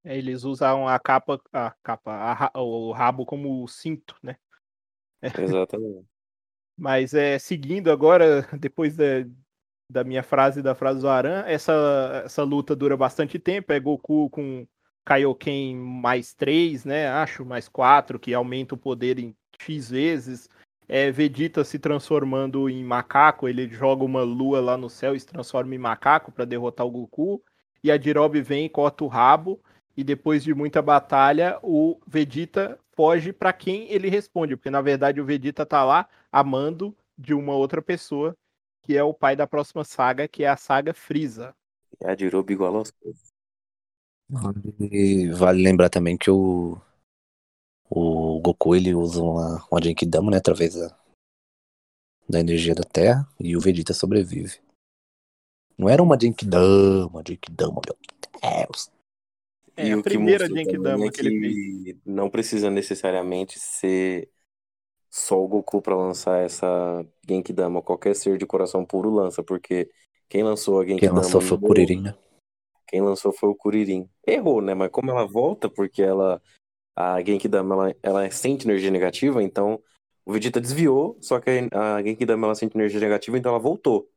É, eles usam a capa, a capa, a o rabo como cinto, né? Exatamente. Mas é seguindo agora, depois da, da minha frase da frase do Aran, essa, essa luta dura bastante tempo. É Goku com Kaioken mais 3, né? Acho, mais 4, que aumenta o poder em X vezes. É Vegeta se transformando em macaco, ele joga uma lua lá no céu e se transforma em macaco para derrotar o Goku. E a Jirobe vem e corta o rabo. E depois de muita batalha, o Vegeta foge para quem ele responde, porque na verdade o Vegeta tá lá amando de uma outra pessoa, que é o pai da próxima saga, que é a saga Frieza. E a Jirobe igual aos coisas. E vale lembrar também que o, o Goku ele usa uma, uma Genkidama, né, através da, da energia da Terra, e o Vegeta sobrevive. Não era uma Genkidama, uma Genkidama, meu Deus. É, e a o que primeira mostrou Genkidama é que ele que não precisa necessariamente ser só o Goku pra lançar essa Genkidama. Qualquer ser de coração puro lança, porque quem lançou a Quem Genkidama lançou foi o Kuririn, né? Quem lançou foi o Kuririn. Errou, né? Mas como ela volta, porque ela a Genkidama ela, ela sente energia negativa, então o Vegeta desviou, só que a Genkidama ela sente energia negativa, então ela voltou.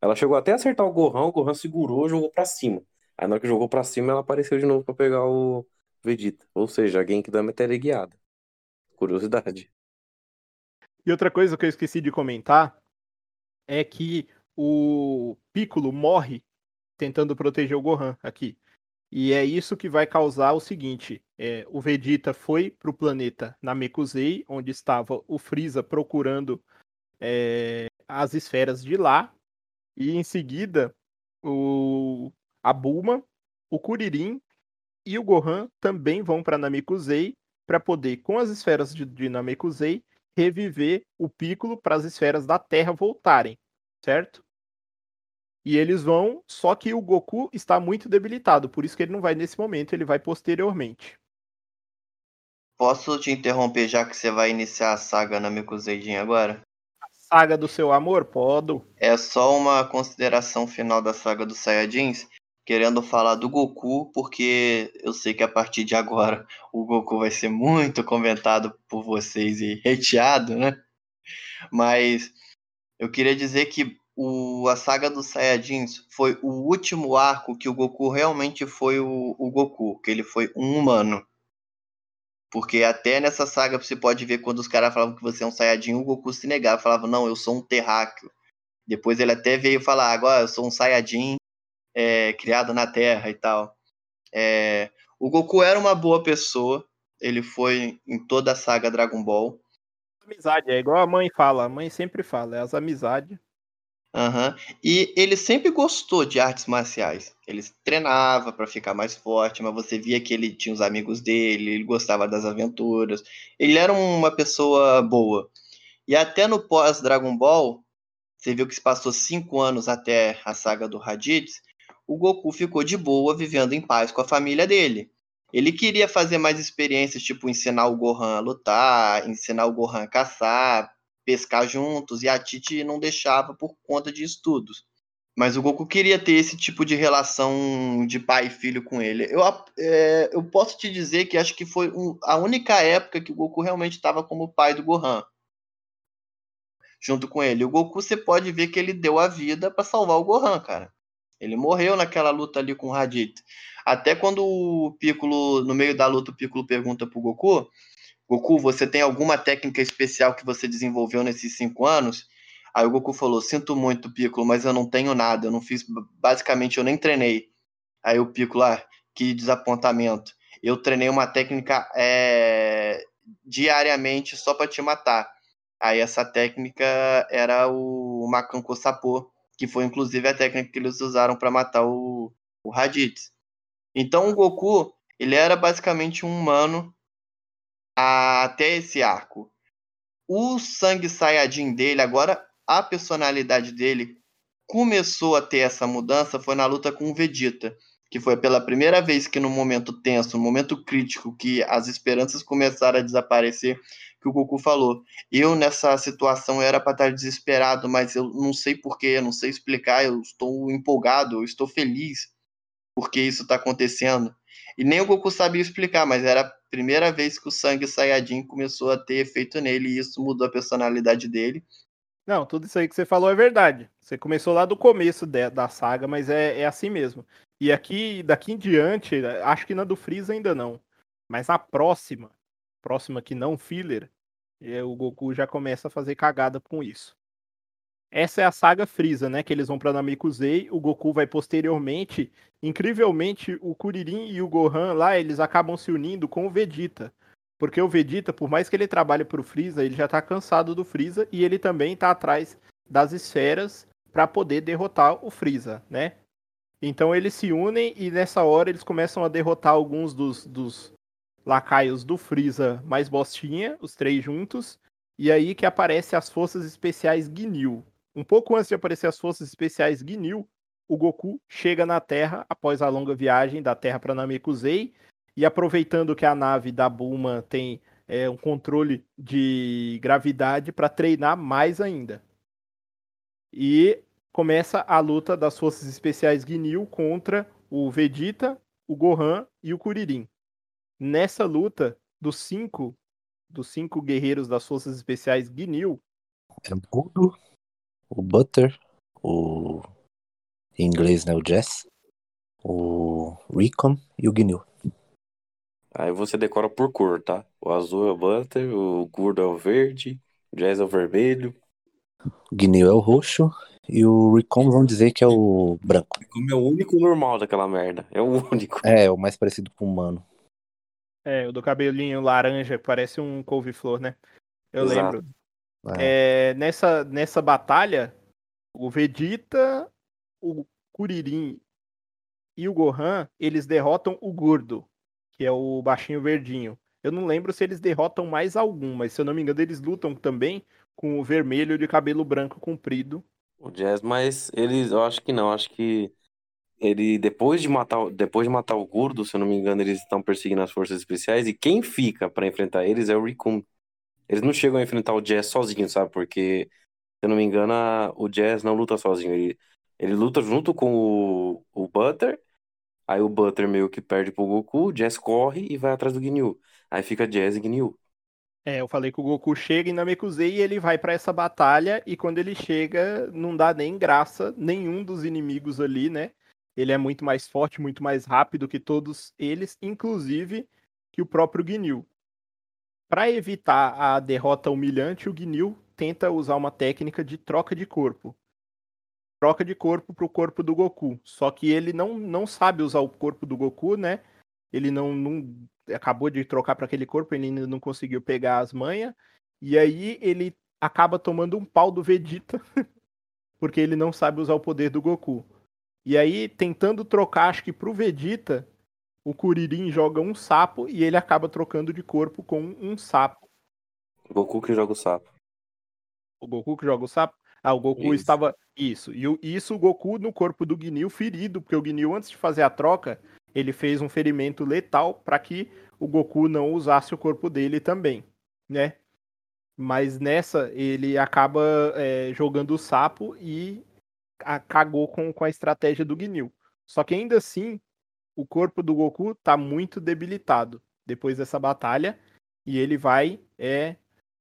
Ela chegou até a acertar o Gohan, o Gohan segurou, jogou pra cima. Aí na hora que jogou pra cima, ela apareceu de novo pra pegar o Vegeta. Ou seja, a Genkidama é teleguiada. Curiosidade. E outra coisa que eu esqueci de comentar é que o Piccolo morre tentando proteger o Gohan aqui. E é isso que vai causar o seguinte: é, o Vegeta foi para o planeta Namekusei, onde estava o Freeza procurando é, as esferas de lá, e em seguida o a Bulma, o Kuririn e o Gohan também vão para Namekusei para poder, com as esferas de, de Namekusei, reviver o Piccolo para as esferas da Terra voltarem, certo? E eles vão, só que o Goku está muito debilitado, por isso que ele não vai nesse momento, ele vai posteriormente. Posso te interromper já que você vai iniciar a saga na Mikuseidin agora? Saga do seu amor, podo. É só uma consideração final da saga dos Saiyajins, querendo falar do Goku, porque eu sei que a partir de agora o Goku vai ser muito comentado por vocês e hateado, né? Mas eu queria dizer que o, a saga dos Saiyajins foi o último arco que o Goku realmente foi o, o Goku, que ele foi um humano. Porque até nessa saga você pode ver quando os caras falavam que você é um Saiyajin, o Goku se negava, falava, não, eu sou um terráqueo. Depois ele até veio falar, agora eu sou um Saiyajin é, criado na Terra e tal. É, o Goku era uma boa pessoa, ele foi em toda a saga Dragon Ball. Amizade, é igual a mãe fala, a mãe sempre fala, é as amizades. Aham. E ele sempre gostou de artes marciais. Ele treinava para ficar mais forte, mas você via que ele tinha os amigos dele, ele gostava das aventuras. Ele era uma pessoa boa. E até no pós-Dragon Ball, você viu que se passou cinco anos até a saga do Raditz, o Goku ficou de boa, vivendo em paz com a família dele. Ele queria fazer mais experiências, tipo ensinar o Gohan a lutar, ensinar o Gohan a caçar, pescar juntos, e a Titi não deixava por conta de estudos. Mas o Goku queria ter esse tipo de relação de pai e filho com ele. Eu, é, eu posso te dizer que acho que foi um, a única época que o Goku realmente estava como pai do Gohan. Junto com ele. O Goku, você pode ver que ele deu a vida para salvar o Gohan, cara. Ele morreu naquela luta ali com o Raditz. Até quando o Piccolo, no meio da luta, o Piccolo pergunta pro Goku: Goku, você tem alguma técnica especial que você desenvolveu nesses cinco anos? Aí o Goku falou: Sinto muito, Piccolo, mas eu não tenho nada. Eu não fiz. Basicamente, eu nem treinei. Aí o Piccolo, ah, que desapontamento. Eu treinei uma técnica é, diariamente só para te matar. Aí essa técnica era o Makanko Sapo, que foi inclusive a técnica que eles usaram para matar o, o Raditz. Então o Goku, ele era basicamente um humano até esse arco. O sangue Saiyajin dele, agora a personalidade dele começou a ter essa mudança foi na luta com o Vegeta, que foi pela primeira vez que no momento tenso, no momento crítico, que as esperanças começaram a desaparecer, que o Goku falou: "Eu nessa situação era para estar desesperado, mas eu não sei porquê, não sei explicar, eu estou empolgado, eu estou feliz porque isso está acontecendo". E nem o Goku sabia explicar, mas era a primeira vez que o sangue Saiyajin começou a ter efeito nele e isso mudou a personalidade dele. Não, tudo isso aí que você falou é verdade. Você começou lá do começo de- da saga, mas é, é assim mesmo. E aqui, daqui em diante, acho que na do Freeza ainda não. Mas a próxima, próxima que não filler, é, o Goku já começa a fazer cagada com isso. Essa é a saga Freeza, né? Que eles vão pra Namekusei. O Goku vai posteriormente. Incrivelmente, o Kuririn e o Gohan lá, eles acabam se unindo com o Vegeta. Porque o Vegeta, por mais que ele trabalhe pro Freeza, ele já tá cansado do Freeza e ele também tá atrás das esferas para poder derrotar o Freeza, né? Então eles se unem e nessa hora eles começam a derrotar alguns dos, dos lacaios do Freeza mais bostinha, os três juntos. E aí que aparece as forças especiais Ginyu. Um pouco antes de aparecer as forças especiais Ginyu, o Goku chega na Terra após a longa viagem da Terra para Namekusei e aproveitando que a nave da Bulma tem é, um controle de gravidade para treinar mais ainda. E começa a luta das forças especiais Ginyu contra o Vegeta, o Gohan e o Kuririn. Nessa luta, dos cinco, dos cinco guerreiros das forças especiais Ginyu, É o Gordo, o Butter, o. Em inglês, né? O Jess, o Recon e o Ginyu. Aí você decora por cor, tá? O azul é o butter, o gordo é o verde, o jazz é o vermelho. O Ginyu é o roxo e o Recon vamos dizer que é o branco. Como é o único normal daquela merda. É o único. É, o mais parecido com o humano. É, o do cabelinho laranja, que parece um couve-flor, né? Eu Exato. lembro. É. É, nessa, nessa batalha, o Vegeta, o Kuririn e o Gohan, eles derrotam o Gordo, que é o baixinho verdinho. Eu não lembro se eles derrotam mais algum, mas se eu não me engano, eles lutam também com o vermelho de cabelo branco comprido. O jazz, mas eles, eu acho que não, acho que ele depois de matar, depois de matar o gordo, se eu não me engano, eles estão perseguindo as forças especiais e quem fica pra enfrentar eles é o Rikun. Eles não chegam a enfrentar o Jazz sozinho, sabe? Porque, se eu não me engano, o Jazz não luta sozinho. Ele, ele luta junto com o, o Butter. Aí o Butter meio que perde pro Goku, o Jazz corre e vai atrás do Ginyu. Aí fica Jazz e Ginyu. É, eu falei que o Goku chega em Namekusei e ele vai pra essa batalha e quando ele chega não dá nem graça nenhum dos inimigos ali, né? Ele é muito mais forte, muito mais rápido que todos eles, inclusive que o próprio Ginyu. Para evitar a derrota humilhante, o Ginyu tenta usar uma técnica de troca de corpo. Troca de corpo pro corpo do Goku. Só que ele não, não sabe usar o corpo do Goku, né? Ele não, não acabou de trocar para aquele corpo, ele ainda não conseguiu pegar as manhas. E aí ele acaba tomando um pau do Vegeta, porque ele não sabe usar o poder do Goku. E aí, tentando trocar, acho que pro Vegeta, o Kuririn joga um sapo e ele acaba trocando de corpo com um sapo. Goku que joga o sapo. O Goku que joga o sapo? Ah, o Goku Isso. estava. Isso. E o- isso o Goku no corpo do Ginyu ferido, porque o Ginyu, antes de fazer a troca, ele fez um ferimento letal para que o Goku não usasse o corpo dele também, né? Mas nessa, ele acaba é, jogando o sapo e cagou com, com a estratégia do Ginyu. Só que ainda assim, o corpo do Goku tá muito debilitado depois dessa batalha. E ele vai é,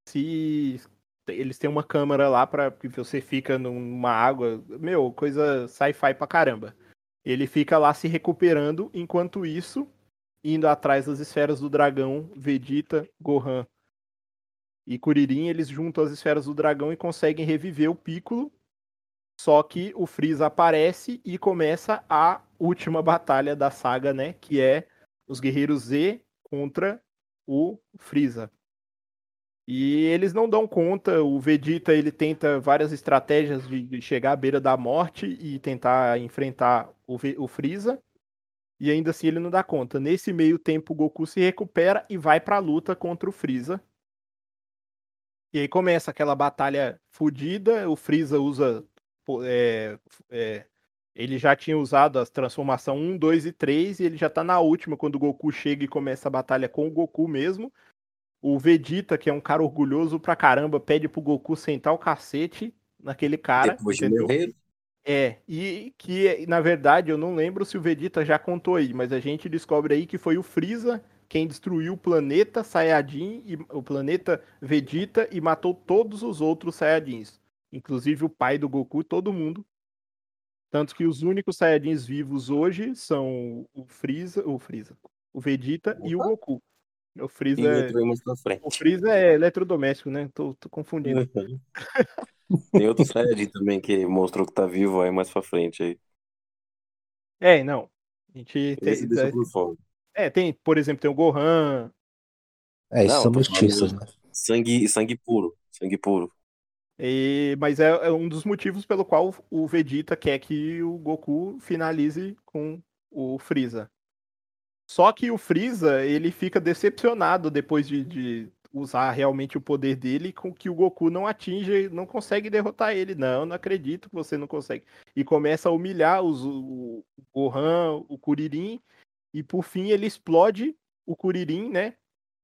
se eles têm uma câmera lá para que você fica numa água, meu, coisa sci-fi pra caramba. Ele fica lá se recuperando, enquanto isso, indo atrás das esferas do dragão, Vegeta, Gohan e Kuririn, eles juntam as esferas do dragão e conseguem reviver o Piccolo. Só que o Freeza aparece e começa a última batalha da saga, né, que é os guerreiros Z contra o Freeza. E eles não dão conta, o Vegeta ele tenta várias estratégias de, chegar à beira da morte e tentar enfrentar o, Ve- o Freeza. E ainda assim ele não dá conta. Nesse meio tempo o Goku se recupera e vai pra luta contra o Freeza. E aí começa aquela batalha fodida, o Freeza usa é, é, ele já tinha usado as transformação 1, 2 e 3 e ele já tá na última quando o Goku chega e começa a batalha com o Goku mesmo. O Vegeta, que é um cara orgulhoso pra caramba, pede pro Goku sentar o cacete naquele cara, Depois de entendeu? morrer, É, e que na verdade eu não lembro se o Vegeta já contou aí, mas a gente descobre aí que foi o Freeza quem destruiu o planeta Saiyajin e o planeta Vegeta e matou todos os outros Saiyajins, inclusive o pai do Goku, todo mundo. Tanto que os únicos Saiyajins vivos hoje são o Freeza, o Freeza, o Vegeta e o Opa. Goku. O Freeza, é, outro aí mais pra frente. o Freeza é eletrodoméstico, né? Tô, tô confundindo. Tem outro Saiyajin também que mostrou que tá vivo aí mais pra frente aí. É, não. A gente tem, Esse deixa por fora. é, tem, por exemplo, tem o Gohan, É, esses Não, são falando- né? Sangue, sangue puro. Sangue puro. E- mas é, é um dos motivos pelo qual o Vegeta quer que o Goku finalize com o Freeza. Só que o Freeza, ele fica decepcionado depois de, de usar realmente o poder dele com que o Goku não atinge, não consegue derrotar ele. Não, não acredito que você não consegue. E começa a humilhar os, o, Gohan, o Kuririn, e por fim ele explode o Kuririn, né?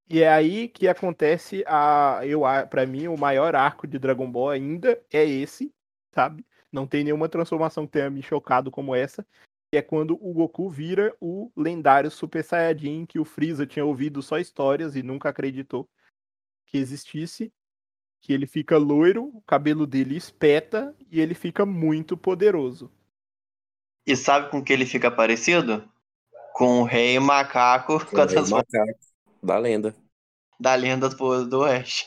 E é aí que acontece a, eu, para mim, o maior arco de Dragon Ball ainda é esse, sabe? Não tem nenhuma transformação que tenha me chocado como essa. Que é quando o Goku vira o lendário Super Saiyajin, que o Freeza tinha ouvido só histórias e nunca acreditou que existisse. Que ele fica loiro, o cabelo dele espeta e ele fica muito poderoso. E sabe com que ele fica parecido? Com o Rei Macaco com a É o transformação macaco da lenda. da lenda do, do Oeste.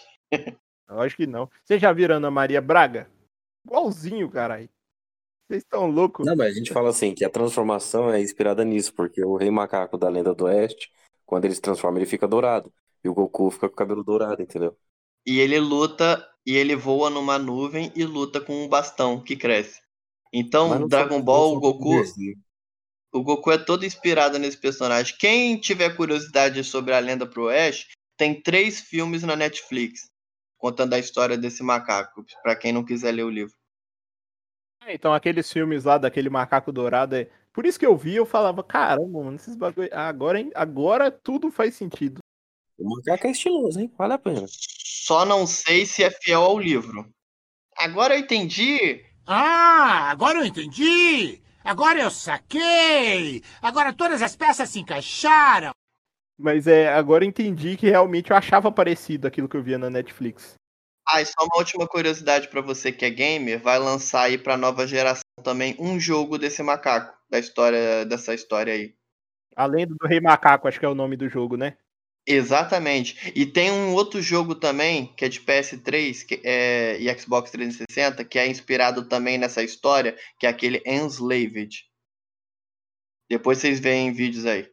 Eu acho que não. Vocês já viram Ana Maria Braga? Igualzinho, caralho. Vocês estão loucos? Não, mas a gente fala assim, que a transformação é inspirada nisso, porque o Rei Macaco da Lenda do Oeste, quando ele se transforma, ele fica dourado. E o Goku fica com o cabelo dourado, entendeu? E ele luta e ele voa numa nuvem e luta com um bastão que cresce. Então, Dragon Ball, o Goku. O Goku é todo inspirado nesse personagem. Quem tiver curiosidade sobre a lenda pro Oeste, tem três filmes na Netflix contando a história desse macaco, Pra quem não quiser ler o livro. É, Então, aqueles filmes lá daquele macaco dourado. É... Por isso que eu vi, eu falava, caramba, mano, esses bagulho. Agora, hein? agora tudo faz sentido. O macaco é estiloso, hein? Vale a pena. Só não sei se é fiel ao livro. Agora eu entendi. Ah, agora eu entendi! Agora eu saquei! Agora todas as peças se encaixaram! Mas é, agora eu entendi que realmente eu achava parecido aquilo que eu via na Netflix. Ah, e só uma última curiosidade pra você que é gamer, vai lançar aí pra nova geração também um jogo desse macaco, da história dessa história aí. Além do Rei Macaco, acho que é o nome do jogo, né? Exatamente. E tem um outro jogo também, que é de PS3 que é, e Xbox 360, que é inspirado também nessa história, que é aquele Enslaved. Depois vocês veem vídeos aí.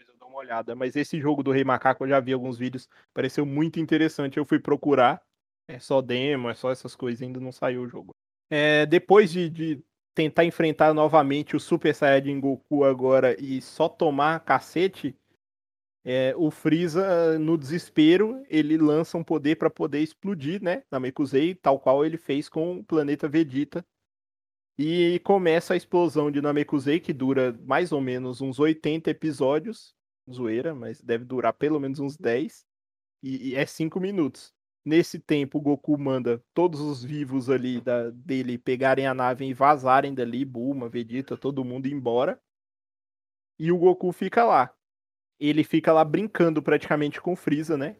Eu dou uma olhada. Mas esse jogo do Rei Macaco eu já vi alguns vídeos. Pareceu muito interessante. Eu fui procurar. É só demo, é só essas coisas, ainda não saiu o jogo. É, depois de, de tentar enfrentar novamente o Super Saiyajin Goku agora e só tomar cacete, é, o Freeza, no desespero, ele lança um poder para poder explodir, né? Namekusei, tal qual ele fez com o planeta Vegeta. E começa a explosão de Namekusei, que dura mais ou menos uns 80 episódios. Zoeira, mas deve durar pelo menos uns 10. E, e é 5 minutos. Nesse tempo, o Goku manda todos os vivos ali da, dele pegarem a nave e vazarem dali, Bulma, Vegeta, todo mundo embora. E o Goku fica lá. Ele fica lá brincando praticamente com o Freeza, né?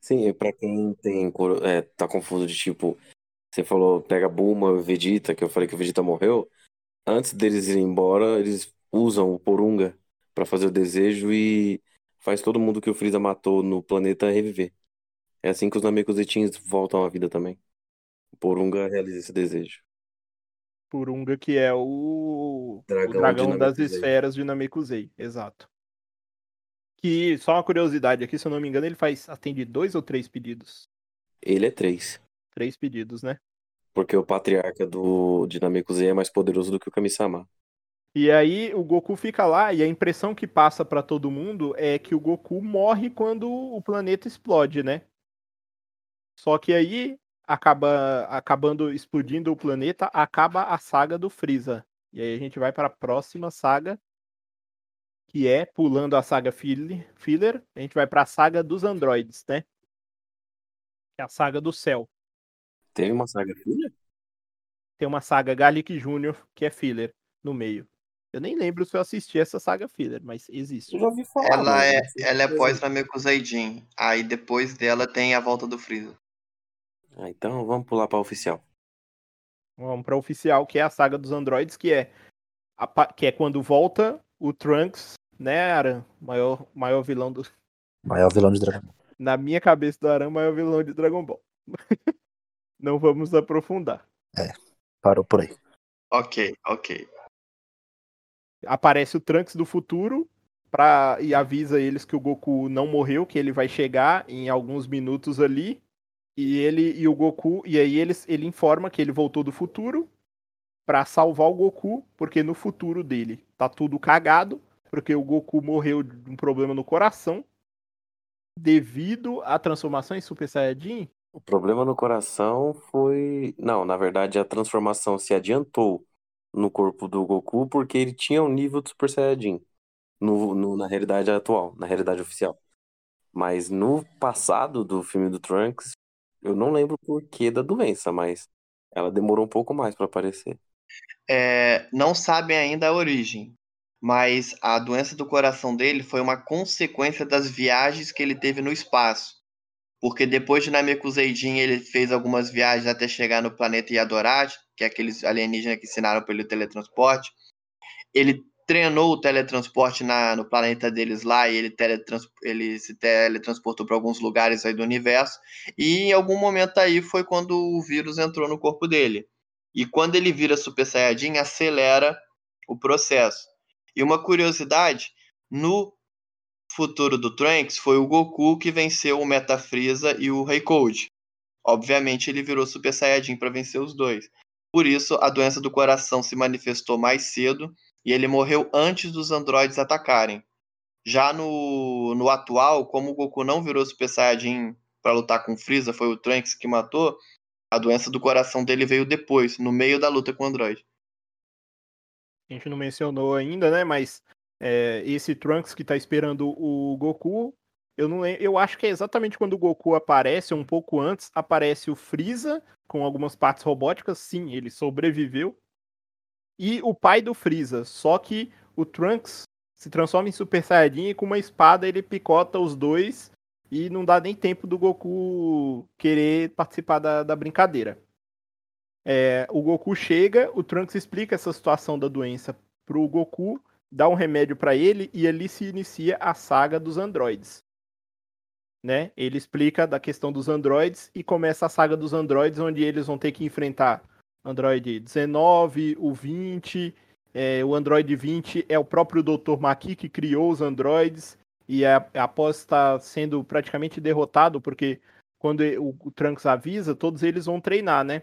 Sim, pra quem tem, é, tá confuso de tipo, você falou pega Bulma, Vegeta, que eu falei que o Vegeta morreu. Antes deles irem embora, eles usam o Porunga pra fazer o desejo e faz todo mundo que o Freeza matou no planeta reviver. É assim que os Namekusetins voltam à vida também. O Porunga realiza esse desejo. Purunga, que é o, Dragão o dragão das Namekusei. esferas de Namekusei, exato. Que, só uma curiosidade aqui, se eu não me engano, ele faz atende dois ou três pedidos? Ele é três. Três pedidos, né? Porque o patriarca do, de Namekusei é mais poderoso do que o Kami-sama. E aí o Goku fica lá e a impressão que passa pra todo mundo é que o Goku morre quando o planeta explode, né? Só que aí acaba acabando explodindo o planeta, acaba a saga do Freeza. E aí a gente vai para a próxima saga, que é pulando a saga Filler, filler a gente vai para a saga dos androides, né? Que é a saga do céu. Tem uma saga filha? Tem uma saga Garlic Jr., que é filler no meio. Eu nem lembro se eu assisti essa saga filler, mas existe. Eu já ouvi falar. Ela é, ela é pós Namekuseidin. Aí depois dela tem a volta do Freeza. Ah, então vamos pular pra oficial. Vamos para oficial, que é a saga dos androides, que é a pa- que é quando volta o Trunks, né, Aran? Maior, maior vilão do. Maior vilão de Dragon Ball. Na minha cabeça do Aran, maior vilão de Dragon Ball. Não vamos aprofundar. Parou por aí. Ok, ok. Aparece o Trunks do futuro pra, e avisa eles que o Goku não morreu, que ele vai chegar em alguns minutos ali. E ele e o Goku, e aí eles, ele informa que ele voltou do futuro pra salvar o Goku, porque no futuro dele tá tudo cagado, porque o Goku morreu de um problema no coração devido à transformação em Super Saiyajin. O problema no coração foi. Não, na verdade a transformação se adiantou no corpo do Goku porque ele tinha um nível de Super Saiyajin no, no- na realidade atual, na realidade oficial. Mas no passado do filme do Trunks, eu não lembro o porquê da doença, mas ela demorou um pouco mais pra aparecer. É, não sabem ainda a origem, mas a doença do coração dele foi uma consequência das viagens que ele teve no espaço. Porque depois de Namekuseidin ele fez algumas viagens até chegar no planeta Yadorat, que é aqueles alienígenas que ensinaram pelo teletransporte. Ele treinou o teletransporte na, no planeta deles lá e ele, teletrans, ele se teletransportou para alguns lugares aí do universo. E em algum momento aí foi quando o vírus entrou no corpo dele. E quando ele vira Super Saiyajin, acelera o processo. E uma curiosidade, no futuro do Trunks foi o Goku que venceu o Meta Freeza e o Rei Code. Obviamente ele virou Super Saiyajin para vencer os dois. Por isso a doença do coração se manifestou mais cedo e ele morreu antes dos androides atacarem. Já no, no atual, como o Goku não virou Super Saiyajin para lutar com o Freeza, foi o Trunks que matou, a doença do coração dele veio depois, no meio da luta com o Android. A gente não mencionou ainda, né? Mas é, esse Trunks que tá esperando o Goku, eu não eu acho que é exatamente quando o Goku aparece, um pouco antes, aparece o Freeza com algumas partes robóticas. Sim, ele sobreviveu. E o pai do Freeza, só que o Trunks se transforma em Super Saiyajin e com uma espada ele picota os dois e não dá nem tempo do Goku querer participar da, da brincadeira. É, o Goku chega, o Trunks explica essa situação da doença pro Goku, dá um remédio pra ele e ali se inicia a saga dos androides. Né? Ele explica da questão dos androides e começa a saga dos androides, onde eles vão ter que enfrentar Android 19, o 20. é, o Android 20 é o próprio Dr. Maki que criou os androides. E a- após estar sendo praticamente derrotado, porque quando o, o Trunks avisa, todos eles vão treinar, né?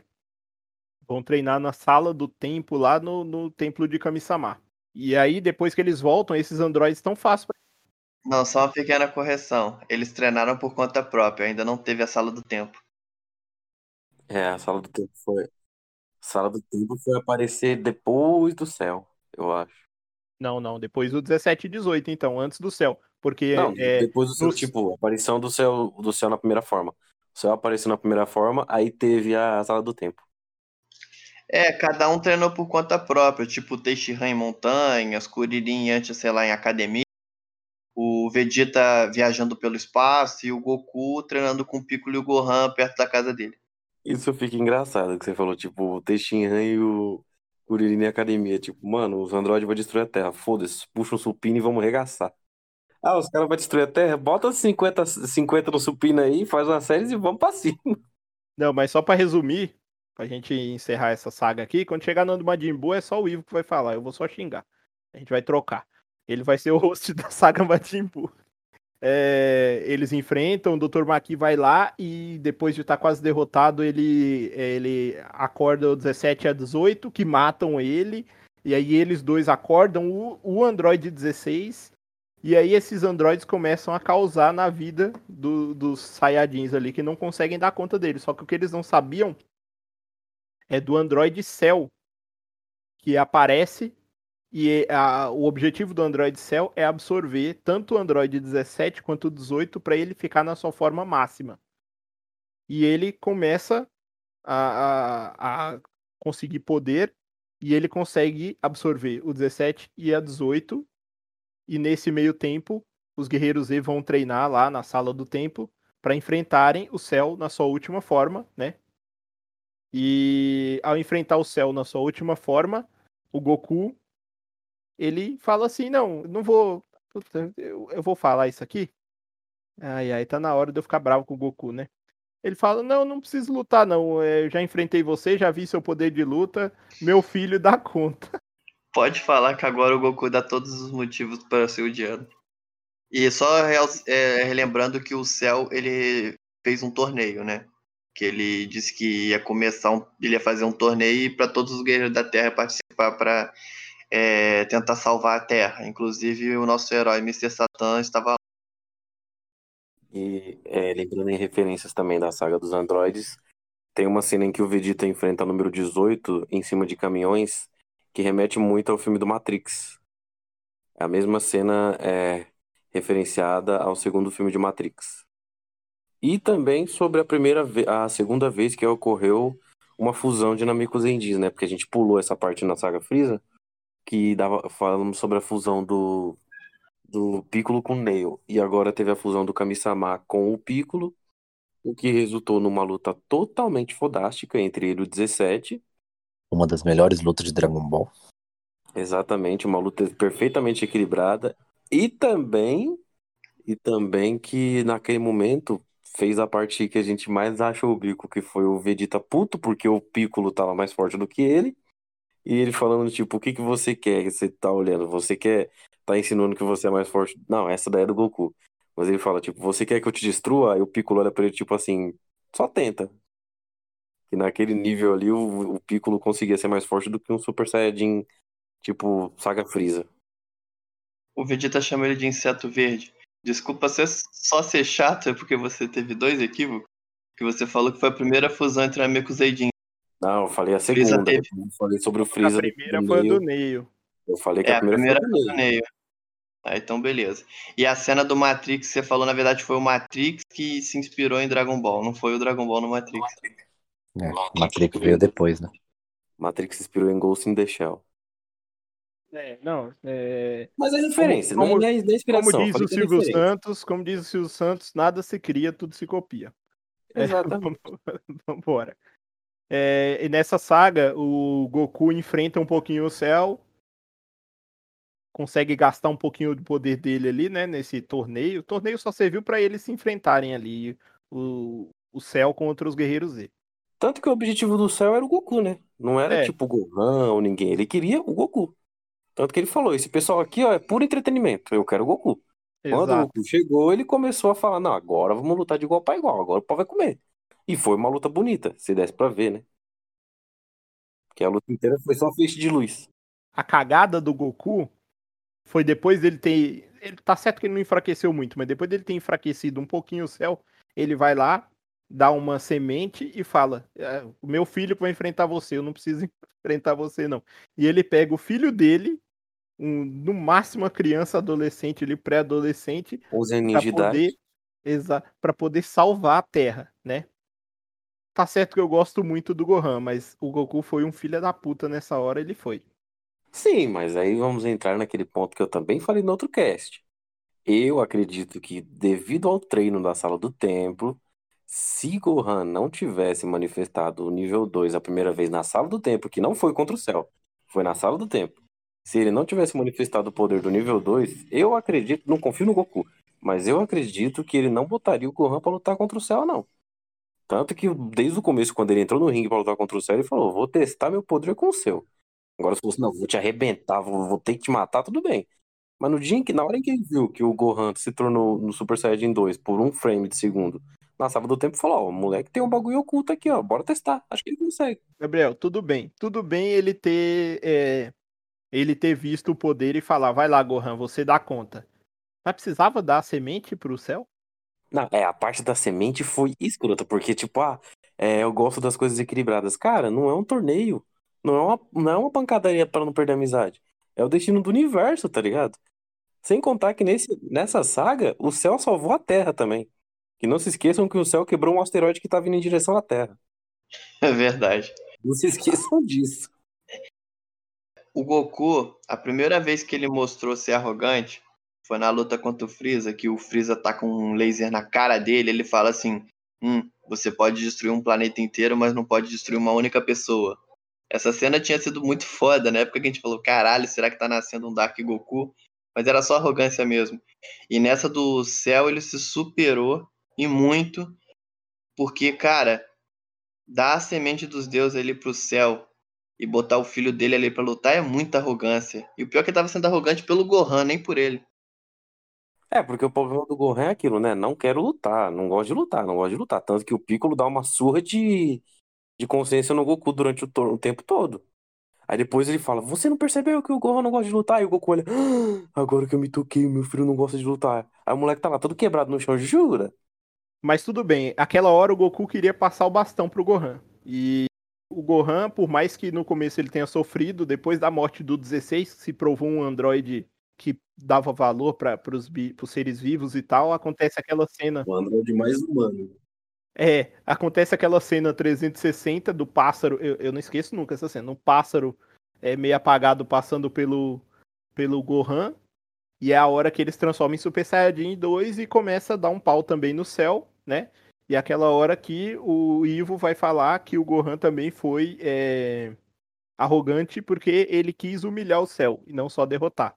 Vão treinar na sala do templo, lá no, no templo de Kami-sama. E aí, depois que eles voltam, esses androides estão fáceis pra Não, só uma pequena correção. Eles treinaram por conta própria, ainda não teve a sala do tempo. É, a sala do tempo foi. A sala do tempo foi aparecer depois do céu, eu acho. Não, não, depois do 17 e 18, então, antes do céu. Porque Não, é, depois do céu, no- tipo, a aparição do céu, do céu na primeira forma. O céu apareceu na primeira forma, aí teve a sala do tempo. É, cada um treinou por conta própria, tipo o Teixeira em montanhas, Kuririn antes, sei lá, em academia, o Vegeta viajando pelo espaço e o Goku treinando com o Piccolo e o Gohan perto da casa dele. Isso fica engraçado que você falou, tipo, o Teixeira e o Kuririn na academia. Tipo, mano, os androides vão destruir a Terra. Foda-se, puxa um supino e vamos regaçar. Ah, os caras vão destruir a Terra? Bota 50, 50 no supino aí, faz uma série e vamos pra cima. Não, mas só pra resumir, pra gente encerrar essa saga aqui, quando chegar no Majin Buu é só o Ivo que vai falar, eu vou só xingar. A gente vai trocar. Ele vai ser o host da saga Majin Buu. É, eles enfrentam, o Dr. Maki vai lá e depois de estar quase derrotado, ele, ele acorda o 17 a 18, que matam ele, e aí eles dois acordam o, o Android 16 E aí esses androides começam a causar na vida do- dos Saiyajins ali, que não conseguem dar conta deles. Só que o que eles não sabiam é do androide Cell, que aparece e a- o objetivo do Android Cell é absorver tanto o Android 17 quanto o 18 para ele ficar na sua forma máxima. E ele começa a, a- a conseguir poder e ele consegue absorver o 17 e a 18. E nesse meio tempo, os guerreiros Z vão treinar lá na sala do tempo para enfrentarem o Cell na sua última forma, né? E ao enfrentar o Cell na sua última forma, o Goku ele fala assim: não, não vou. puta, eu, eu vou falar isso aqui. Ai, ai, tá na hora de eu ficar bravo com o Goku, né? Ele fala: não, não preciso lutar, não. é, Eu já enfrentei você, já vi seu poder de luta. Meu filho dá conta. Pode falar que agora o Goku dá todos os motivos para ser odiado. E só é, relembrando que o Cell ele fez um torneio, né? Que ele disse que ia começar um, ele ia fazer um torneio para todos os guerreiros da Terra participar para tentar salvar a Terra. Inclusive o nosso herói Mr. Satan estava lá. E é, lembrando em referências também da saga dos androides, tem uma cena em que o Vegeta enfrenta o número 18 em cima de caminhões, que remete muito ao filme do Matrix. A mesma cena é referenciada ao segundo filme de Matrix. E também sobre a primeira a segunda vez que ocorreu uma fusão de Namekusein Zendi's, né? Porque a gente pulou essa parte na saga Freeza, que dava falamos sobre a fusão do do Piccolo com o Nail. E agora teve a fusão do Kami-sama com o Piccolo, o que resultou numa luta totalmente fodástica entre ele e o 17. Uma das melhores lutas de Dragon Ball. Exatamente, uma luta perfeitamente equilibrada. E também, e também que naquele momento fez a parte que a gente mais achou o bico, que foi o Vegeta puto, porque o Piccolo tava mais forte do que ele. E ele falando, tipo, o que que você quer que você tá olhando? Você quer tá ensinando que você é mais forte? Não, essa daí é do Goku. Mas ele fala, tipo, você quer que eu te destrua? Aí o Piccolo olha pra ele, tipo assim, só tenta. Que naquele nível ali, o, o Piccolo conseguia ser mais forte do que um Super Saiyajin, tipo, Saga Freeza. O Vegeta chama ele de inseto verde. Desculpa ser, só ser chato, é porque você teve dois equívocos. Que você falou que foi a primeira fusão entre Nameku e. Não, eu falei a segunda. teve. Eu falei sobre o A Freeza. primeira do foi a do Neo. Neil. Eu falei que É, a a primeira, primeira foi foi do o Neo. Neil. Ah, então beleza. E a cena do Matrix, que você falou, na verdade, foi o Matrix que se inspirou em Dragon Ball. Não foi o Dragon Ball no Matrix. É, Matrix veio depois, né? Matrix se inspirou em Ghost in the Shell. É, não, é, Mas é referência, Como- não é, não é inspiração. como diz o é Silvio. Santos, como diz o Silvio Santos, nada se cria, tudo se copia. É, Exatamente. Vambora. É, e nessa saga, o Goku enfrenta um pouquinho o Cell, consegue gastar um pouquinho do poder dele ali, né, nesse torneio. O torneio só serviu pra eles se enfrentarem ali, o, o Cell contra os Guerreiros Z. Tanto que o objetivo do céu era o Goku, né? Não era É. tipo o Gohan ou ninguém. Ele queria o Goku. Tanto que ele falou: esse pessoal aqui ó, é puro entretenimento. Eu quero o Goku. Quando o Exato. Goku chegou, ele começou a falar: não, agora vamos lutar de igual pra igual. Agora o pau vai comer. E foi uma luta bonita, se desse pra ver, né? Que a luta inteira foi só feixe de luz. a cagada do Goku foi depois dele ter. Ele tá certo que ele não enfraqueceu muito, mas depois dele ter enfraquecido um pouquinho o céu, ele vai lá, dá uma semente e fala: "É, O meu filho vai enfrentar você, eu não preciso enfrentar você, não. E ele pega o filho dele, um- no máximo uma criança, adolescente ali, pré-adolescente, 11 pra aninhos de idade. poder, exa pra poder salvar a Terra, né? Tá certo que eu gosto muito do Gohan, mas o Goku foi um filho da puta nessa hora, ele foi. Sim, mas aí vamos entrar naquele ponto que eu também falei no outro cast. Eu acredito que, devido ao treino da sala do templo, se Gohan não tivesse manifestado o nível 2 a primeira vez na sala do templo, que não foi contra o céu, foi na sala do templo. Se ele não tivesse manifestado o poder do nível 2, eu acredito, não confio no Goku, mas eu acredito que ele não botaria o Gohan pra lutar contra o céu, não. Tanto que desde o começo, quando ele entrou no ringue pra lutar contra o céu, ele falou: vou testar meu poder com o seu. Agora, se fosse, não, vou te arrebentar, vou, vou ter que te matar, tudo bem. Mas no dia em que, na hora em que ele viu que o Gohan se tornou no Super Saiyajin 2 por um frame de segundo, na sala do tempo, falou: Ó, o moleque tem um bagulho oculto aqui, ó, bora testar. Acho que ele consegue. Gabriel, tudo bem. Tudo bem ele ter é, ele ter visto o poder e falar, vai lá, Gohan, você dá conta. Mas precisava dar a semente pro céu? Não, é, a parte da semente foi escrota, porque, tipo, ah, é, eu gosto das coisas equilibradas. Cara, não é um torneio. Não é uma, não é uma pancadaria pra não perder a amizade. É o destino do universo, tá ligado? Sem contar que nesse, nessa saga, o céu salvou a Terra também. Que não se esqueçam que o céu quebrou um asteroide que tá vindo em direção à Terra. É verdade. Não se esqueçam disso. O Goku, a primeira vez que ele mostrou ser arrogante foi na luta contra o Freeza, que o Freeza tá com um laser na cara dele, ele fala assim: "Hum, você pode destruir um planeta inteiro, mas não pode destruir uma única pessoa". Essa cena tinha sido muito foda, na época que a gente falou: "Caralho, será que tá nascendo um Dark Goku?" Mas era só arrogância mesmo. E nessa do céu ele se superou e muito, porque, cara, dar a semente dos deuses ali pro céu e botar o filho dele ali pra lutar é muita arrogância. E o pior é que ele tava sendo arrogante pelo Gohan, nem por ele. É, porque o problema do Gohan é aquilo, né? Não quero lutar, não gosto de lutar, não gosto de lutar. Tanto que o Piccolo dá uma surra de, de consciência no Goku durante o, to- o tempo todo. Aí depois ele fala: Você não percebeu que o Gohan não gosta de lutar? E o Goku olha: "Ah, Agora que eu me toquei, meu filho não gosta de lutar. Aí o moleque tá lá todo quebrado no chão, jura? Mas tudo bem, aquela hora o Goku queria passar o bastão pro Gohan. E o Gohan, por mais que no começo ele tenha sofrido, depois da morte do 16, se provou um androide que dava valor para os seres vivos e tal, acontece aquela cena. O Android mais humano. É, acontece aquela cena 360 do pássaro, eu, eu não esqueço nunca essa cena, um pássaro é, meio apagado passando pelo, pelo Gohan, e é a hora que eles transformam em Super Saiyajin 2 e começa a dar um pau também no céu, né? E aquela hora que o Ivo vai falar que o Gohan também foi é, arrogante porque ele quis humilhar o céu e não só derrotar.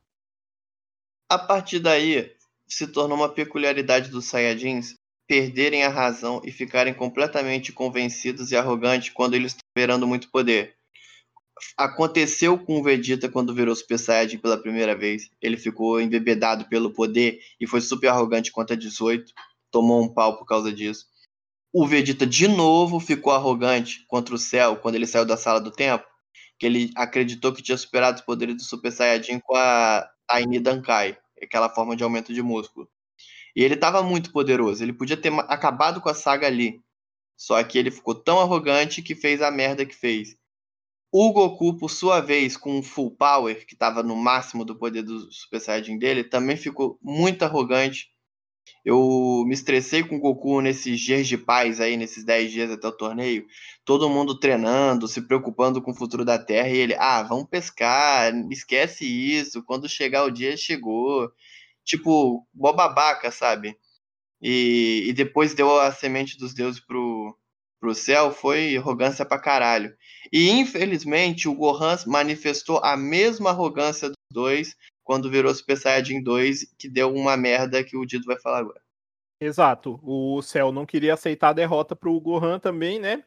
A partir daí, se tornou uma peculiaridade dos Saiyajins perderem a razão e ficarem completamente convencidos e arrogantes quando eles estão esperando muito poder. Aconteceu com o Vegeta quando virou Super Saiyajin pela primeira vez. Ele ficou embebedado pelo poder e foi super arrogante contra 18. Tomou um pau por causa disso. O Vegeta de novo ficou arrogante contra o Cell quando ele saiu da sala do tempo. Que ele acreditou que tinha superado os poderes do Super Saiyajin com a Tiny Dankai, aquela forma de aumento de músculo. E ele estava muito poderoso. Ele podia ter acabado com a saga ali. Só que ele ficou tão arrogante que fez a merda que fez. O Goku, por sua vez, com o Full Power, que estava no máximo do poder do Super Saiyajin dele, também ficou muito arrogante. Eu me estressei com o Goku nesses dias de paz aí, nesses 10 dias até o torneio. Todo mundo treinando, se preocupando com o futuro da Terra. E ele, ah, vamos pescar, esquece isso. Quando chegar o dia, chegou. Tipo, mó babaca, sabe? E, e depois deu a semente dos deuses pro, pro céu, foi arrogância pra caralho. E infelizmente o Gohan manifestou a mesma arrogância dos dois quando virou Super Saiyajin 2, que deu uma merda que o Dito vai falar agora. Exato. O Cell não queria aceitar a derrota pro Gohan também, né?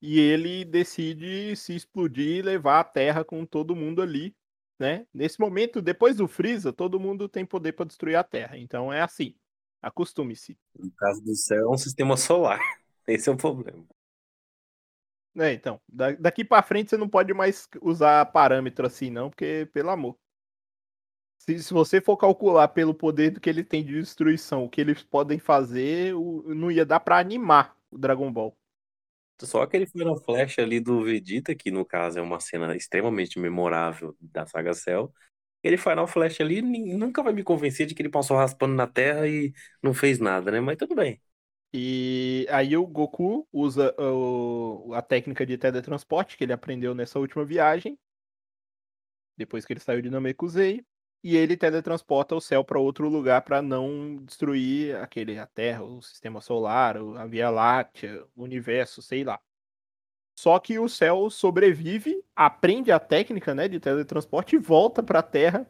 E ele decide se explodir e levar a Terra com todo mundo ali, né? Nesse momento, depois do Freeza, todo mundo tem poder para destruir a Terra. Então é assim. Acostume-se. No caso do céu, é um sistema solar. Esse é o problema. É, então, daqui para frente você não pode mais usar parâmetro assim, não, porque, pelo amor. Se, se você for calcular pelo poder que ele tem de destruição, o que eles podem fazer, o, não ia dar para animar o Dragon Ball. Só aquele Final Flash ali do Vegeta, que no caso é uma cena extremamente memorável da saga Cell. Ele Final Flash ali nunca vai me convencer de que ele passou raspando na Terra e não fez nada, né? Mas tudo bem. E aí o Goku usa o, a técnica de teletransporte que ele aprendeu nessa última viagem. Depois que ele saiu de Namekusei. E ele teletransporta o céu para outro lugar para não destruir aquele a Terra, o sistema solar, a Via Láctea, o universo, sei lá. Só que o céu sobrevive, aprende a técnica, né, de teletransporte e volta para a Terra.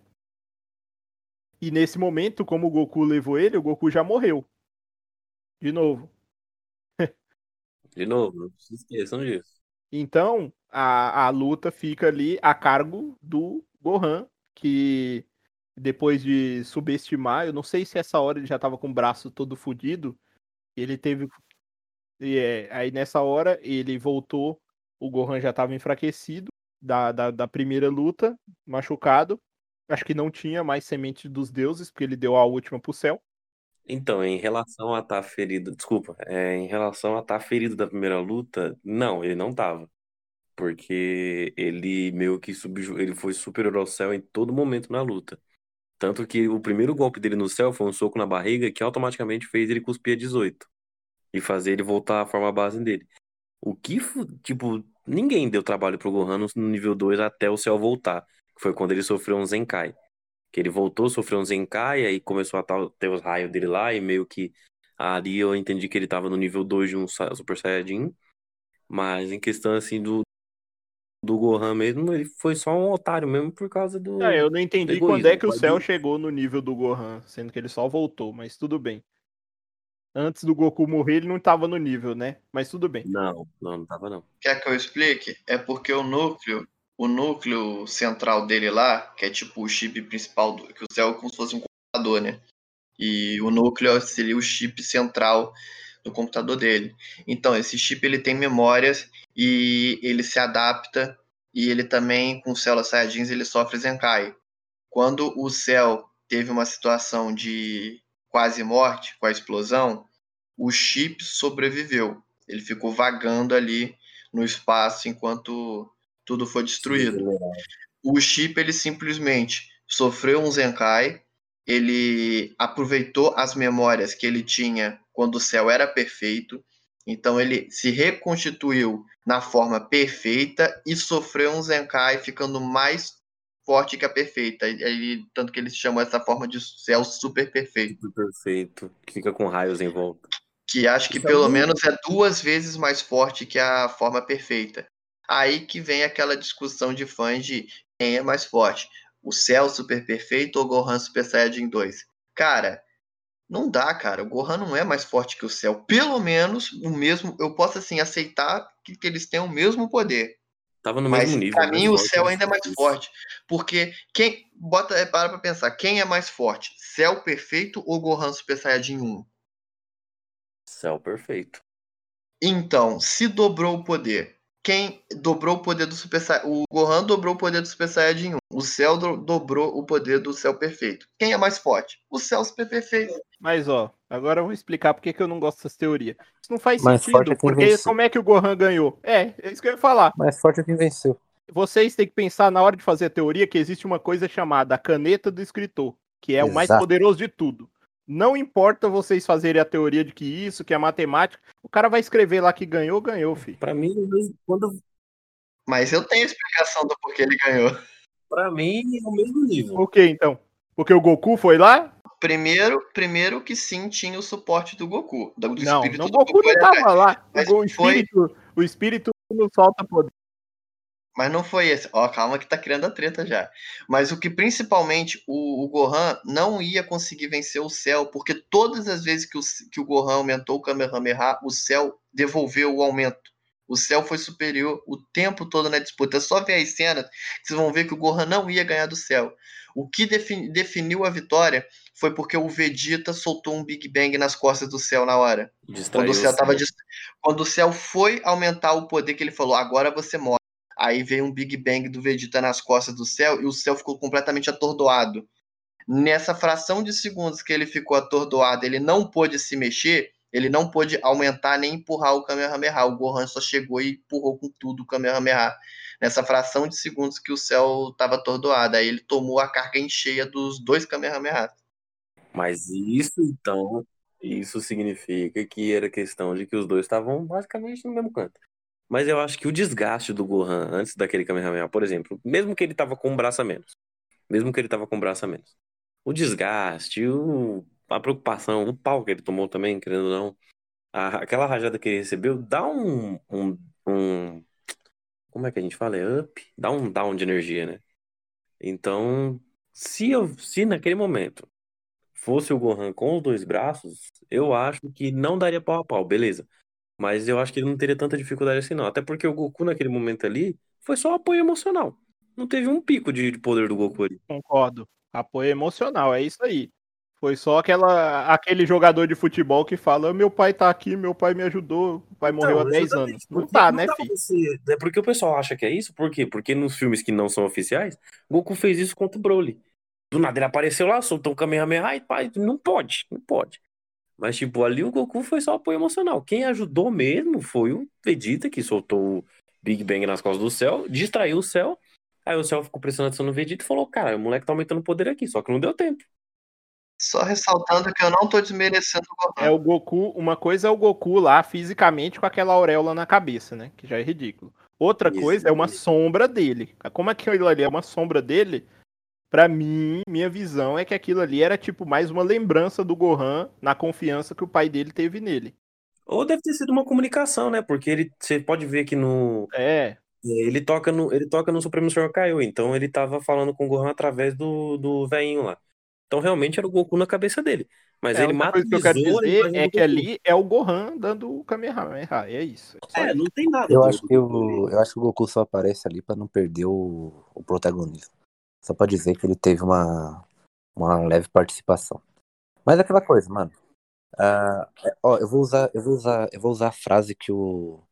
E nesse momento, como o Goku levou ele, o Goku já morreu. De novo. De novo, não se esqueçam disso. Então, a, a luta fica ali a cargo do Gohan, que depois de subestimar, eu não sei se essa hora ele já tava com o braço todo fodido, ele teve. E é, aí nessa hora ele voltou, o Gohan já tava enfraquecido da, da, da primeira luta, machucado. Acho que não tinha mais semente dos deuses, porque ele deu a última pro céu. Então, em relação a estar ferido, desculpa, é, em relação a estar ferido da primeira luta, não, ele não tava. Porque ele meio que subju... ele foi superior ao céu em todo momento na luta. Tanto que o primeiro golpe dele no céu foi um soco na barriga que automaticamente fez ele cuspir a 18 e fazer ele voltar à forma base dele. O que, tipo, ninguém deu trabalho pro Gohan no nível 2 até o céu voltar, foi quando ele sofreu um Zenkai. Que ele voltou, sofreu um Zenkai, aí começou a ter os raios dele lá, e meio que ali eu entendi que ele tava no nível 2 de um Super Saiyajin. Mas em questão assim do, do Gohan mesmo, ele foi só um otário mesmo por causa do. É, eu não entendi egoísmo, quando é que o céu chegou no nível do Gohan, sendo que ele só voltou, mas tudo bem. Antes do Goku morrer, ele não tava no nível, né? Mas tudo bem. Não, não, não tava não. Quer que eu explique? É porque o núcleo, o núcleo central dele lá, que é tipo o chip principal, do, que o céu é como se fosse um computador, né? E o núcleo seria o chip central do computador dele. Então, esse chip ele tem memórias e ele se adapta e ele também, com células Saiyajins, ele sofre Zenkai. Quando o céu teve uma situação de quase morte com a explosão, o chip sobreviveu. Ele ficou vagando ali no espaço enquanto tudo foi destruído. O chip ele simplesmente sofreu um Zenkai, ele aproveitou as memórias que ele tinha quando o céu era perfeito, então ele se reconstituiu na forma perfeita e sofreu um Zenkai ficando mais forte que a perfeita. Ele, tanto que eles chamam essa forma de céu super perfeito Tudo perfeito. Que fica com raios em volta. que acho que Isso é pelo muito- menos é duas vezes mais forte que a forma perfeita. Aí que vem aquela discussão de fãs de quem é mais forte, o Cell Super Perfeito ou Gohan Super Saiyajin 2. Cara, não dá, cara. O Gohan não é mais forte que o Cell. Pelo menos o mesmo, eu posso assim aceitar que, que eles tenham o mesmo poder. Tava no Mas mesmo nível. pra mim o forte, mais ainda é mais forte. forte, porque quem bota é, para pra pensar, quem é mais forte? Cell Perfeito ou Gohan Super Saiyajin 1? Céu perfeito. Então, se dobrou o poder, quem dobrou o poder do Super Saiyajin? O Gohan dobrou o poder do Super Saiyajin 1. O Cell do- dobrou o poder do Cell Perfeito. Quem é mais forte? O Cell Super Perfeito. Mas, ó, agora eu vou explicar por que eu não gosto dessas teorias. Isso não faz Mais forte é sentido, quem porque venceu. como é que o Gohan ganhou? É, é isso que eu ia falar. Mais forte é quem venceu. Vocês têm que pensar na hora de fazer a teoria que existe uma coisa chamada a caneta do escritor, que é o mais Exato. poderoso de tudo. Não importa vocês fazerem a teoria de que isso, que é matemática, o cara vai escrever lá que ganhou, ganhou, filho. Pra mim, quando. Mas eu tenho a explicação do porquê ele ganhou. Pra mim, é o mesmo nível. Por quê, então? Porque o Goku foi lá? Primeiro, primeiro que sim tinha o suporte do Goku. Do Não, espírito não, o do Goku não atrás. tava lá. Mas O, Go- o foi- espírito, o espírito não solta poder. Mas não foi esse. Ó, calma que tá criando a treta já. Mas o que principalmente o, o Gohan não ia conseguir vencer o Cell, porque todas as vezes que o, que o Gohan aumentou o Kamehameha, o Cell devolveu o aumento. O Cell foi superior o tempo todo na disputa. É só ver as cenas vocês vão ver que o Gohan não ia ganhar do Cell. O que defini- definiu a vitória foi porque o Vegeta soltou um Big Bang nas costas do Cell na hora. Distraiu Quando o céu tava céu. dis- Quando o céu foi aumentar o poder que ele falou, agora você morre. Aí veio um Big Bang do Vegeta nas costas do céu e o céu ficou completamente atordoado. Nessa fração de segundos que ele ficou atordoado, ele não pôde se mexer, ele não pôde aumentar nem empurrar o Kamehameha. O Gohan só chegou e empurrou com tudo o Kamehameha. Nessa fração de segundos que o céu estava atordoado. Aí ele tomou a carga em cheia dos dois Kamehameha. Mas isso, então, isso significa que era questão de que os dois estavam basicamente no mesmo canto. Mas eu acho que o desgaste do Gohan antes daquele Kamehameha, por exemplo, mesmo que ele tava com um braço a menos, mesmo que ele tava com um braço a menos, o desgaste, o, a preocupação, o pau que ele tomou também, querendo ou não, a- aquela rajada que ele recebeu, dá um, um, um- como é que a gente fala? É up? Dá um down de energia, né? Então, se, eu, se naquele momento fosse o Gohan com os dois braços, eu acho que não daria pau a pau, beleza. Mas eu acho que ele não teria tanta dificuldade assim, não. Até porque o Goku naquele momento ali foi só apoio emocional. Não teve um pico de de poder do Goku ali. Concordo. Apoio emocional, é isso aí. Foi só aquela, aquele jogador de futebol que fala: meu pai tá aqui, meu pai me ajudou, o pai morreu há 10 anos. Não Porque tá, não né, pra filho? você- É porque o pessoal acha que é isso, por quê? Porque nos filmes que não são oficiais, Goku fez isso contra o Broly. Do nada ele apareceu lá, soltou um Kamehameha e pai, não pode, não pode. Mas, tipo, ali o Goku foi só apoio emocional. Quem ajudou mesmo foi o Vegeta, que soltou o Big Bang nas costas do céu, distraiu o céu. Aí o céu ficou prestando atenção no Vegeta e falou: Cara, o moleque tá aumentando o poder aqui, só que não deu tempo. Só ressaltando que eu não tô desmerecendo o Gohan. É o Goku, uma coisa é o Goku lá fisicamente com aquela auréola na cabeça, né? Que já é ridículo. Outra Isso, coisa é uma sombra dele. Como aquilo ali é uma sombra dele, pra mim, minha visão é que aquilo ali era tipo mais uma lembrança do Gohan na confiança que o pai dele teve nele. Ou deve ter sido uma comunicação, né? Porque ele, você pode ver que no. É, Ele toca no, ele toca no Supremo Senhor Kaiô, então ele tava falando com o Gohan através do, do velhinho lá. Então realmente era o Goku na cabeça dele. Mas é ele outra coisa que eu quero dizer é que Goku. ali é o Gohan dando o Kamehameha. É isso. É É, isso. não tem nada. Eu acho que o, eu acho que o Goku só aparece ali pra não perder o, o protagonismo. Só pra dizer que ele teve uma, uma leve participação. Mas é aquela coisa, mano. Ah, é, ó, eu vou usar, eu vou usar, eu vou usar a frase que o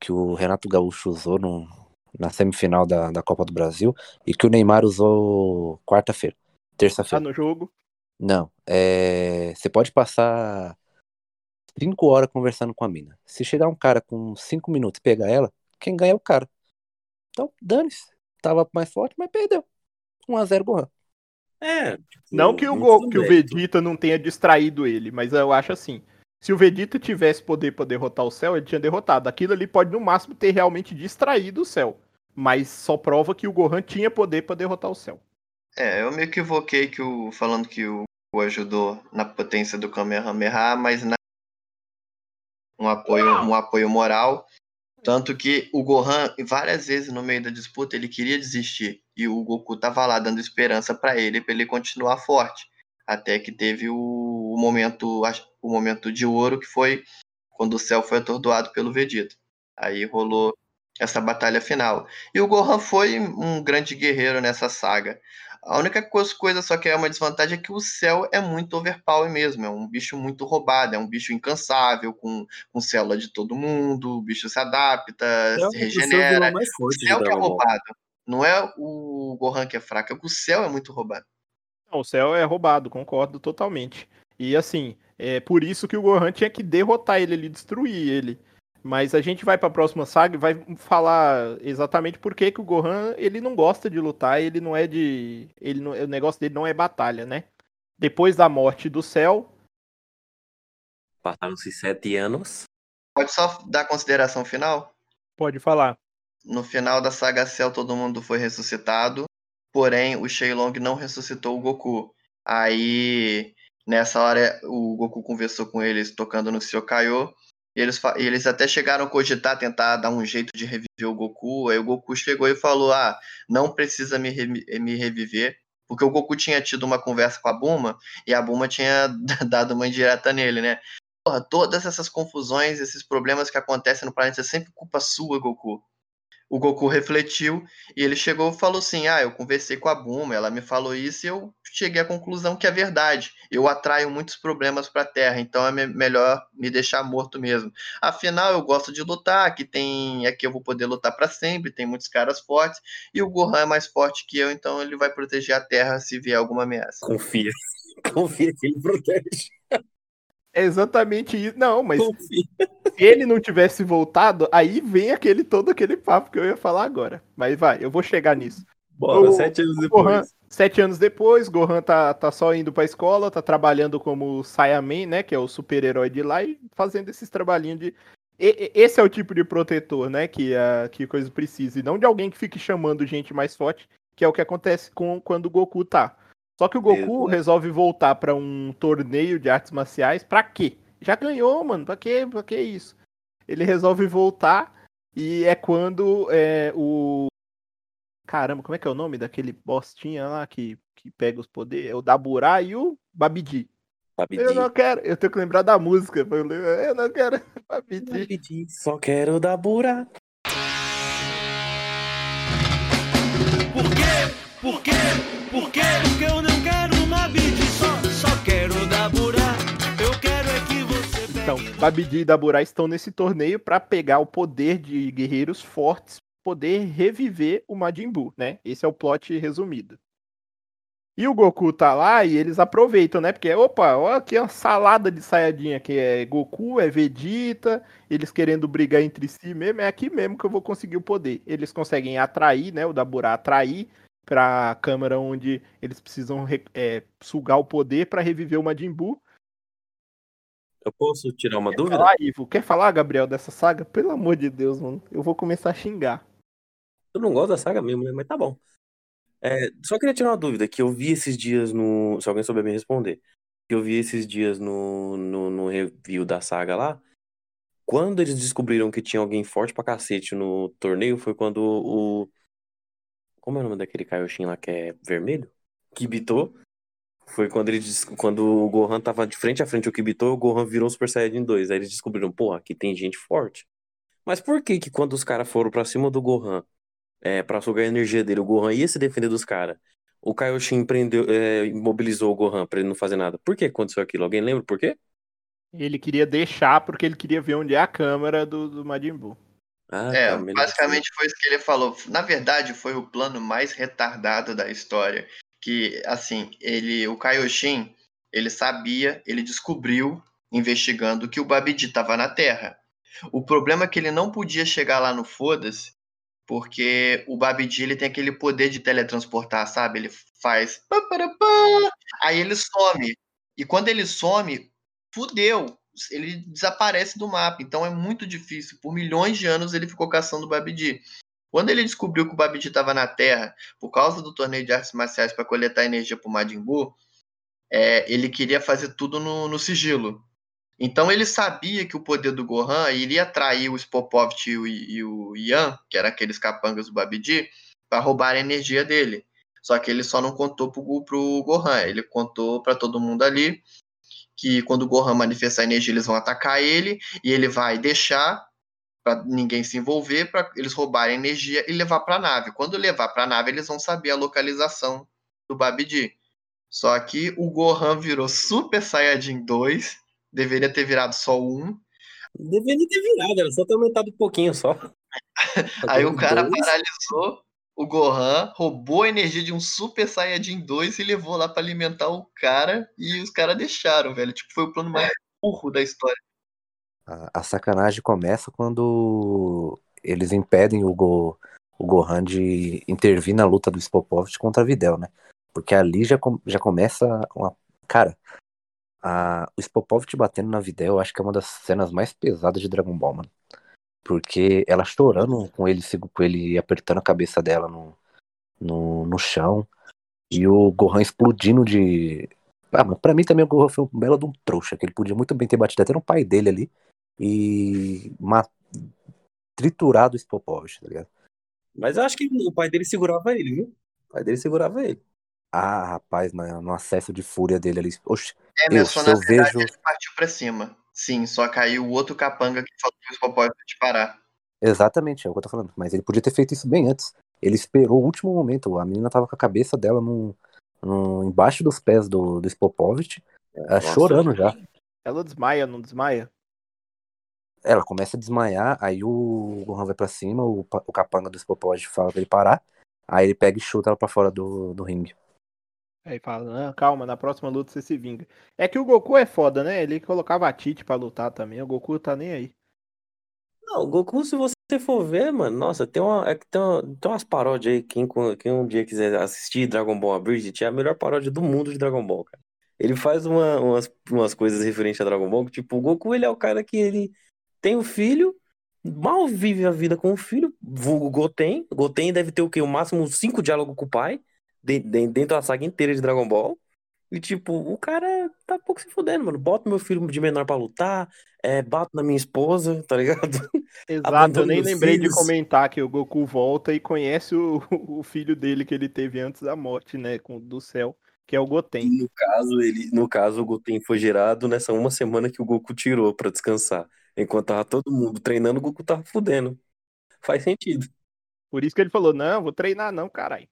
que o Renato Gaúcho usou no, na semifinal da, da Copa do Brasil e que o Neymar usou quarta-feira, Tá terça-feira. no jogo. Não, é, você pode passar cinco horas conversando com a mina. Se chegar um cara com cinco minutos e pegar ela, quem ganha é o cara. Então, dane-se. Tava mais forte, mas perdeu. 1x0 Gohan. É. tipo, Não que o, não Go- que o. Vegeta não tenha distraído ele, mas eu acho assim. Se o Vegeta tivesse poder pra derrotar o céu, ele tinha derrotado. Aquilo ali pode no máximo ter realmente distraído o céu. Mas só prova que o Gohan tinha poder pra derrotar o céu. É, eu me equivoquei que o, falando que o Goku ajudou na potência do Kamehameha, mas na, um, apoio, um apoio moral. Tanto que o Gohan, várias vezes no meio da disputa, ele queria desistir. E o Goku tava lá dando esperança pra ele, pra ele continuar forte. Até que teve o, momento o momento de ouro, que foi quando o céu foi atordoado pelo Vegeta. Aí rolou essa batalha final. E o Gohan foi um grande guerreiro nessa saga. A única coisa, coisa só que é uma desvantagem é que o céu é muito overpower mesmo. É um bicho muito roubado, é um bicho incansável, com, com célula de todo mundo, o bicho se adapta, É se o seu regenera. vilão mais O forte de céu que é roubado. Não é o Gohan que é fraco, é que o céu é muito roubado. Não, o céu é roubado, concordo totalmente. E assim, é por isso que o Gohan tinha que derrotar ele ali, destruir ele. Mas a gente vai pra próxima saga e vai falar exatamente por que, que o Gohan ele não gosta de lutar, ele não é de. Ele não- o negócio dele não é batalha, né? Depois da morte do céu, Passaram-se sete anos. Pode só dar consideração final? pode falar. No final da saga Cell, todo mundo foi ressuscitado, porém o Shenlong não ressuscitou o Goku. Aí, nessa hora, o Goku conversou com eles tocando no Kaiô, e eles, eles até chegaram a cogitar, tentar dar um jeito de reviver o Goku. Aí o Goku chegou e falou: Ah, não precisa me, re- me reviver. Porque o Goku tinha tido uma conversa com a Buma e a Buma tinha dado uma indireta nele, né? Porra, todas essas confusões, esses problemas que acontecem no planeta é sempre culpa sua, Goku. O Goku refletiu e ele chegou e falou assim: Ah, eu conversei com a Buma, ela me falou isso e eu cheguei à conclusão que é verdade. Eu atraio muitos problemas para a Terra, então é me- melhor me deixar morto mesmo. Afinal, eu gosto de lutar, aqui tem, aqui eu vou poder lutar para sempre, tem muitos caras fortes e o Gohan é mais forte que eu, então ele vai proteger a Terra se vier alguma ameaça. Confia. Confia que ele protege. É exatamente isso. Não, mas Confia. se ele não tivesse voltado, aí vem aquele todo aquele papo que eu ia falar agora. Mas vai, eu vou chegar nisso. Bora, O- sete anos Gohan, depois. sete anos depois, Gohan tá, tá só indo pra escola, tá trabalhando como Saiyaman, né? Que é o super-herói de lá, e fazendo esses trabalhinhos de. E- esse é o tipo de protetor, né? Que a que coisa precisa. E não de alguém que fique chamando gente mais forte, que é o que acontece com quando o Goku tá. Só que o Goku Exato. resolve voltar pra um torneio de artes marciais. Pra quê? Já ganhou, mano. Pra quê? Pra que isso? Ele resolve voltar e é quando é, o. Caramba, como é que é o nome daquele bostinha lá que, que pega os poderes? É o Daburá e o Babidi. Eu não quero, eu tenho que lembrar da música. Eu não quero Babidi. Rapidinho, Só quero dar buraco. Por quê? Por quê? Por quê? Porque eu não quero uma beat só, só quero dar burá. Eu quero é que você pegue Então, Babidi e Daburá estão nesse torneio pra pegar o poder de guerreiros fortes, poder reviver o Majin Buu, né? Esse é o plot resumido. E o Goku tá lá e eles aproveitam, né? Porque, opa, olha aqui uma salada de saiadinha que é Goku, é Vegeta, eles querendo brigar entre si mesmo, é aqui mesmo que eu vou conseguir o poder. Eles conseguem atrair, né? O Daburá atrair pra câmara onde eles precisam re- é, sugar o poder pra reviver o Majin Buu. Eu posso tirar uma Quer dúvida? falar, Ivo? Quer falar, Gabriel, dessa saga? Pelo amor de Deus, mano. Eu vou começar a xingar. Eu não gosto da saga mesmo, né? Mas tá bom. É, só queria tirar uma dúvida, que eu vi esses dias no. Se alguém souber me responder. Que eu vi esses dias no, no, no review da saga lá. Quando eles descobriram que tinha alguém forte pra cacete no torneio, foi quando o. Como é o nome daquele Kaioshin lá que é vermelho? Kibito. Foi quando ele quando o Gohan tava de frente a frente ao Kibito, o Gohan virou Super Saiyajin 2. Aí eles descobriram, pô, aqui tem gente forte. Mas por que que quando os caras foram pra cima do Gohan, é, pra sugar a energia dele, o Gohan ia se defender dos caras? O Kaioshin prendeu, é, imobilizou o Gohan pra ele não fazer nada. Por que aconteceu aquilo? Alguém lembra por quê? Ele queria deixar porque ele queria ver onde é a câmera do, do Majin Buu. Ah, É, tá, basicamente foi isso que ele falou. Na verdade, foi o plano mais retardado da história. Que, assim, ele, o Kaioshin, ele sabia, ele descobriu, investigando, que o Babidi estava na Terra. O problema é que ele não podia chegar lá no Foda-se, porque o Babidi ele tem aquele poder de teletransportar, sabe? Ele faz. Aí ele some. E quando ele some, fudeu. Ele desaparece do mapa. Então é muito difícil. Por milhões de anos ele ficou caçando o Babidi. Quando ele descobriu que o Babidi estava na Terra, por causa do torneio de artes marciais para coletar energia para o Majin Buu, é, ele queria fazer tudo no, no sigilo. Então ele sabia que o poder do Gohan iria atrair o Spopovich e o, e o Yan, que eram aqueles capangas do Babidi, para roubar a energia dele. Só que ele só não contou pro, pro Gohan, ele contou para todo mundo ali que quando o Gohan manifestar energia eles vão atacar ele e ele vai deixar para ninguém se envolver, para eles roubarem energia e levar para a nave. Quando levar para a nave, eles vão saber a localização do Babidi. Só que o Gohan virou Super Saiyajin 2, deveria ter virado só um. Deveria ter virado, era só ter aumentado um pouquinho só. Aí o cara Dois? paralisou o Gohan, roubou a energia de um Super Saiyajin 2 e levou lá para alimentar o cara e os caras deixaram, velho. Tipo, foi o plano mais burro da história. A, a sacanagem começa quando eles impedem o, Go, o Gohan de intervir na luta do Spopovich contra a Videl, né? Porque ali já, já começa uma. Cara, a, o Spopovich batendo na Videl, eu acho que é uma das cenas mais pesadas de Dragon Ball, mano. Porque ela chorando com ele, com ele apertando a cabeça dela no, no, no chão. E o Gohan explodindo de. Ah, mas pra mim também o Gohan foi um belo de um trouxa, que ele podia muito bem ter batido até no pai dele ali e ma- triturado o Spopovich, tá ligado? Mas eu acho que o pai dele segurava ele, viu? O pai dele segurava ele. Ah, rapaz, no acesso de fúria dele ali. Oxe, É, eu, Emerson, se na eu vejo. ele partiu pra cima. Sim, só caiu o outro capanga que faltou o Spopovich pra te parar. Exatamente, é o que eu tô falando. Mas ele podia ter feito isso bem antes. Ele esperou o último momento. A menina tava com a cabeça dela no, no- embaixo dos pés do, do Spopovich, Nossa. chorando já. Ela desmaia, não desmaia? Ela começa a desmaiar, aí o Gohan vai pra cima, o, o capanga do Spopovich fala pra ele parar. Aí ele pega e chuta ela pra fora do, do ringue. Aí fala, "Ah, calma, na próxima luta você se vinga. É que o Goku é foda, né? Ele colocava a Tite pra lutar também. O Goku tá nem aí. Não, o Goku, se você for ver, mano, nossa, tem, uma, é que tem, uma- tem umas paródias aí. Quem, quem um dia quiser assistir Dragon Ball Abridged, é a melhor paródia do mundo de Dragon Ball, cara. Ele faz uma- umas, umas coisas referentes a Dragon Ball, que, tipo, o Goku, ele é o cara que ele tem um filho, mal vive a vida com o filho, vulgo Goten. Goten deve ter o quê? O máximo cinco diálogos com o pai, dentro da saga inteira de Dragon Ball. E, tipo, o cara tá pouco se fudendo, mano. Bota meu filho de menor pra lutar, é, bato na minha esposa, tá ligado? Exato, eu nem lembrei de filhos. comentar que o Goku volta e conhece o, o filho dele que ele teve antes da morte, né? Com, do céu, que é o Goten. No caso, ele, no caso, o Goten foi gerado nessa uma semana que o Goku tirou pra descansar. Enquanto tava todo mundo treinando, o Goku tava fudendo. Faz sentido. Por isso que ele falou, não, vou treinar não, caralho.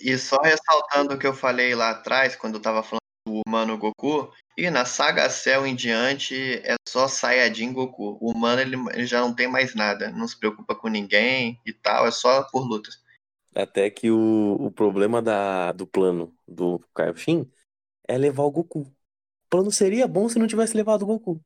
E só ressaltando o que eu falei lá atrás, quando eu tava falando do Humano Goku, e na saga Cell em diante é só Saiyajin Goku. O Humano ele, ele já não tem mais nada, não se preocupa com ninguém e tal, é só por lutas. Até que o, o problema da, do plano do Kaioshin é levar o Goku. O plano seria bom se não tivesse levado o Goku.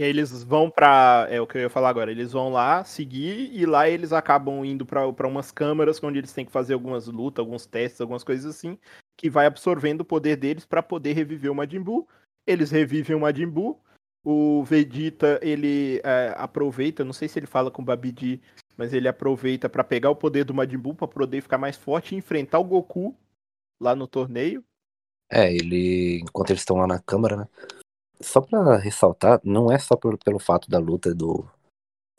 E aí eles vão pra. É o que eu ia falar agora. Eles vão lá seguir e lá eles acabam indo pra umas câmaras onde eles têm que fazer algumas lutas, alguns testes, algumas coisas assim, que vai absorvendo o poder deles pra poder reviver o Majin Buu. Eles revivem o Majin Buu. O Vegeta, ele é, aproveita, não sei se ele fala com o Babidi, mas ele aproveita pra pegar o poder do Majin Buu pra poder ficar mais forte e enfrentar o Goku lá no torneio. É, ele. Enquanto eles estão lá na câmara, né? Só pra ressaltar, não é só por- pelo fato da luta do,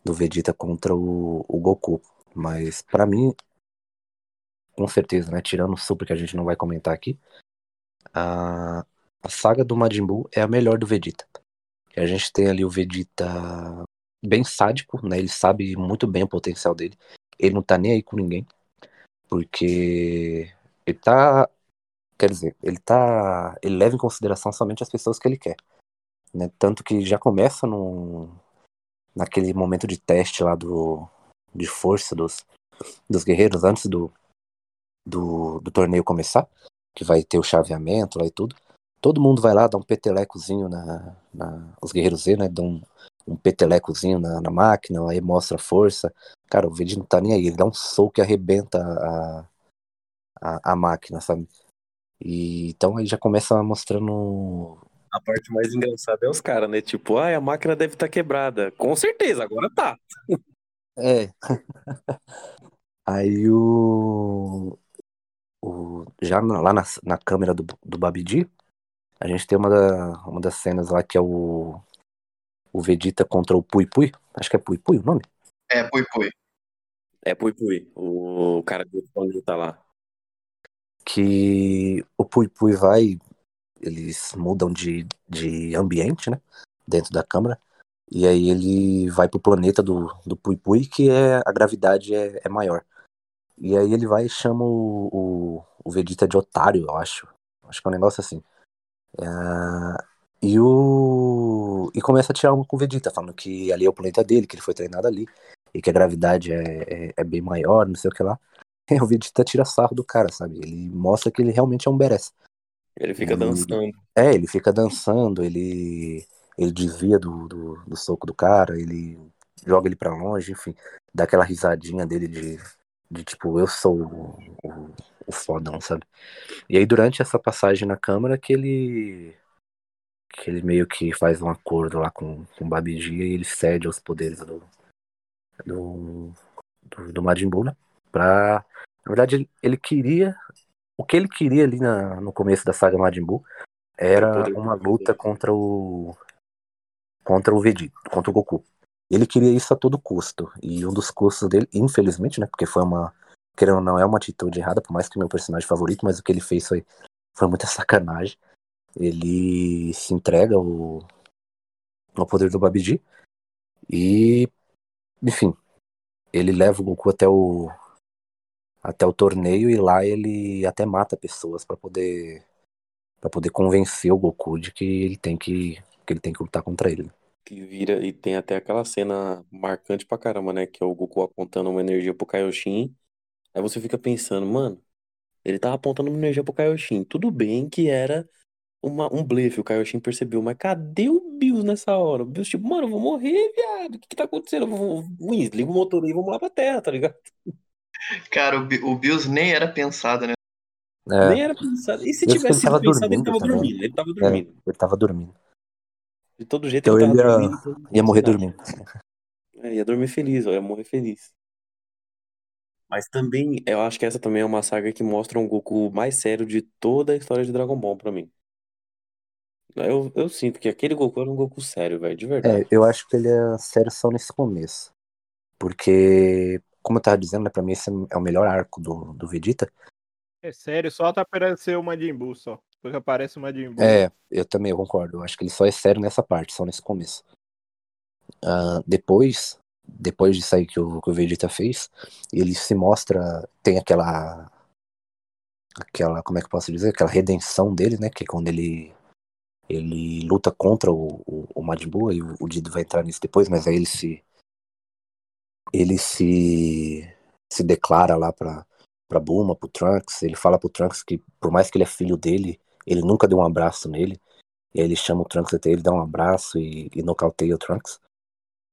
do Vegeta contra o, o Goku. Mas pra mim, com certeza, né? Tirando o Super que a gente não vai comentar aqui, a, a saga do Majin Buu é a melhor do Vegeta. Que a gente tem ali o Vegeta bem sádico, né? Ele sabe muito bem o potencial dele. Ele não tá nem aí com ninguém. Porque ele tá. Quer dizer, ele tá. Ele leva em consideração somente as pessoas que ele quer. Né? Tanto que já começa no, naquele momento de teste lá do, de força dos, dos guerreiros antes do, do, do torneio começar, que vai ter o chaveamento lá e tudo. Todo mundo vai lá, dá um petelecozinho na. na os guerreiros Z, né? Dão um, um petelecozinho na, na máquina, aí mostra a força. Cara, o Vegeta não tá nem aí, ele dá um soco e arrebenta a, a, a máquina, sabe? E, então aí já começa mostrando A parte mais engraçada é os caras, né? Tipo, ah, a máquina deve estar quebrada. Com certeza, agora tá. É. Aí o. o já na- lá na, na câmera do, do Babidi, a gente tem uma, da, uma das cenas lá que é o. O Vegeta contra o Pui Pui. Acho que é Pui Pui o nome. É, Pui Pui. É Pui Pui, o cara do planeta lá. Que o Pui Pui vai. Eles mudam de, de ambiente, né? Dentro da câmera. E aí ele vai pro planeta do, do Pui Pui, que é, a gravidade é, é maior. E aí ele vai e chama o, o, o Vegeta de otário, eu acho. Acho que é um negócio assim. É, e o. E começa a tirar uma com o Vegeta, falando que ali é o planeta dele, que ele foi treinado ali, e que a gravidade é, é, é bem maior, não sei o que lá. E o Vegeta tira sarro do cara, sabe? Ele mostra que ele realmente é um badass. Ele fica dançando. É, ele fica dançando, ele, ele desvia do, do, do soco do cara, ele joga ele pra longe, enfim, dá aquela risadinha dele de, de tipo, eu sou o, o, o fodão, sabe? E aí durante essa passagem na câmara que ele que ele meio que faz um acordo lá com, com o Babidi e ele cede aos poderes do do, do, do Majin Buu, né? Pra, na verdade, ele, ele queria o que ele queria ali na, no começo da saga Majin Buu era uma luta contra o contra o Vegeta, contra o Goku. Ele queria isso a todo custo. E um dos custos dele, infelizmente, né, porque foi uma querendo ou não é uma atitude errada, por mais que meu personagem favorito, mas o que ele fez foi foi muita sacanagem. Ele se entrega ao, ao poder do Babidi e enfim, ele leva o Goku até o até o torneio e lá ele até mata pessoas pra poder para poder convencer o Goku de que ele tem que que ele tem que lutar contra ele. Que vira e tem até aquela cena marcante pra caramba, né? Que é o Goku apontando uma energia pro Kaioshin. Aí você fica pensando, mano, ele tava apontando uma energia pro Kaioshin. Tudo bem que era uma, um blefe, o Kaioshin percebeu, mas cadê o Bills nessa hora? O Bills, tipo, mano, eu vou morrer, viado. O que que tá acontecendo? Eu vou, vou, desliga o motor e vamos lá pra terra, tá ligado? Cara, o, o Bills nem era pensado, né? É, Nem era pensado. E se tivesse sido pensado, ele tava também. dormindo. Ele tava dormindo. ele tava dormindo. De todo jeito Então ele tava ele ia- dormindo. então Ia morrer dormindo. É, ia dormir feliz, ó, ia morrer feliz. Mas também, eu acho que essa também é uma saga que mostra um Goku mais sério de toda a história de Dragon Ball pra mim. Eu, eu sinto que aquele Goku era um Goku sério, velho, de verdade. É, eu acho que ele é sério só nesse começo. Porque, como eu tava dizendo, né, pra mim esse é o melhor arco do, do Vegeta. É sério, só tá aparecer o Majin Buu só. Depois aparece o Majin Buu. É, eu também eu concordo. Eu acho que ele só é sério nessa parte, só nesse começo. Ah, depois, depois disso aí que o, que o Vegeta fez, ele se mostra, tem aquela, aquela, como é que eu posso dizer, aquela redenção dele, né? Que é quando ele ele luta contra o, o, o Majin Buu, e o, o Dido vai entrar nisso depois, mas aí ele se ele se se declara lá pra, pra Bulma, pro Trunks. Ele fala pro Trunks que, por mais que ele é filho dele, ele nunca deu um abraço nele. E aí ele chama o Trunks até ele dá um abraço e, e nocauteia o Trunks.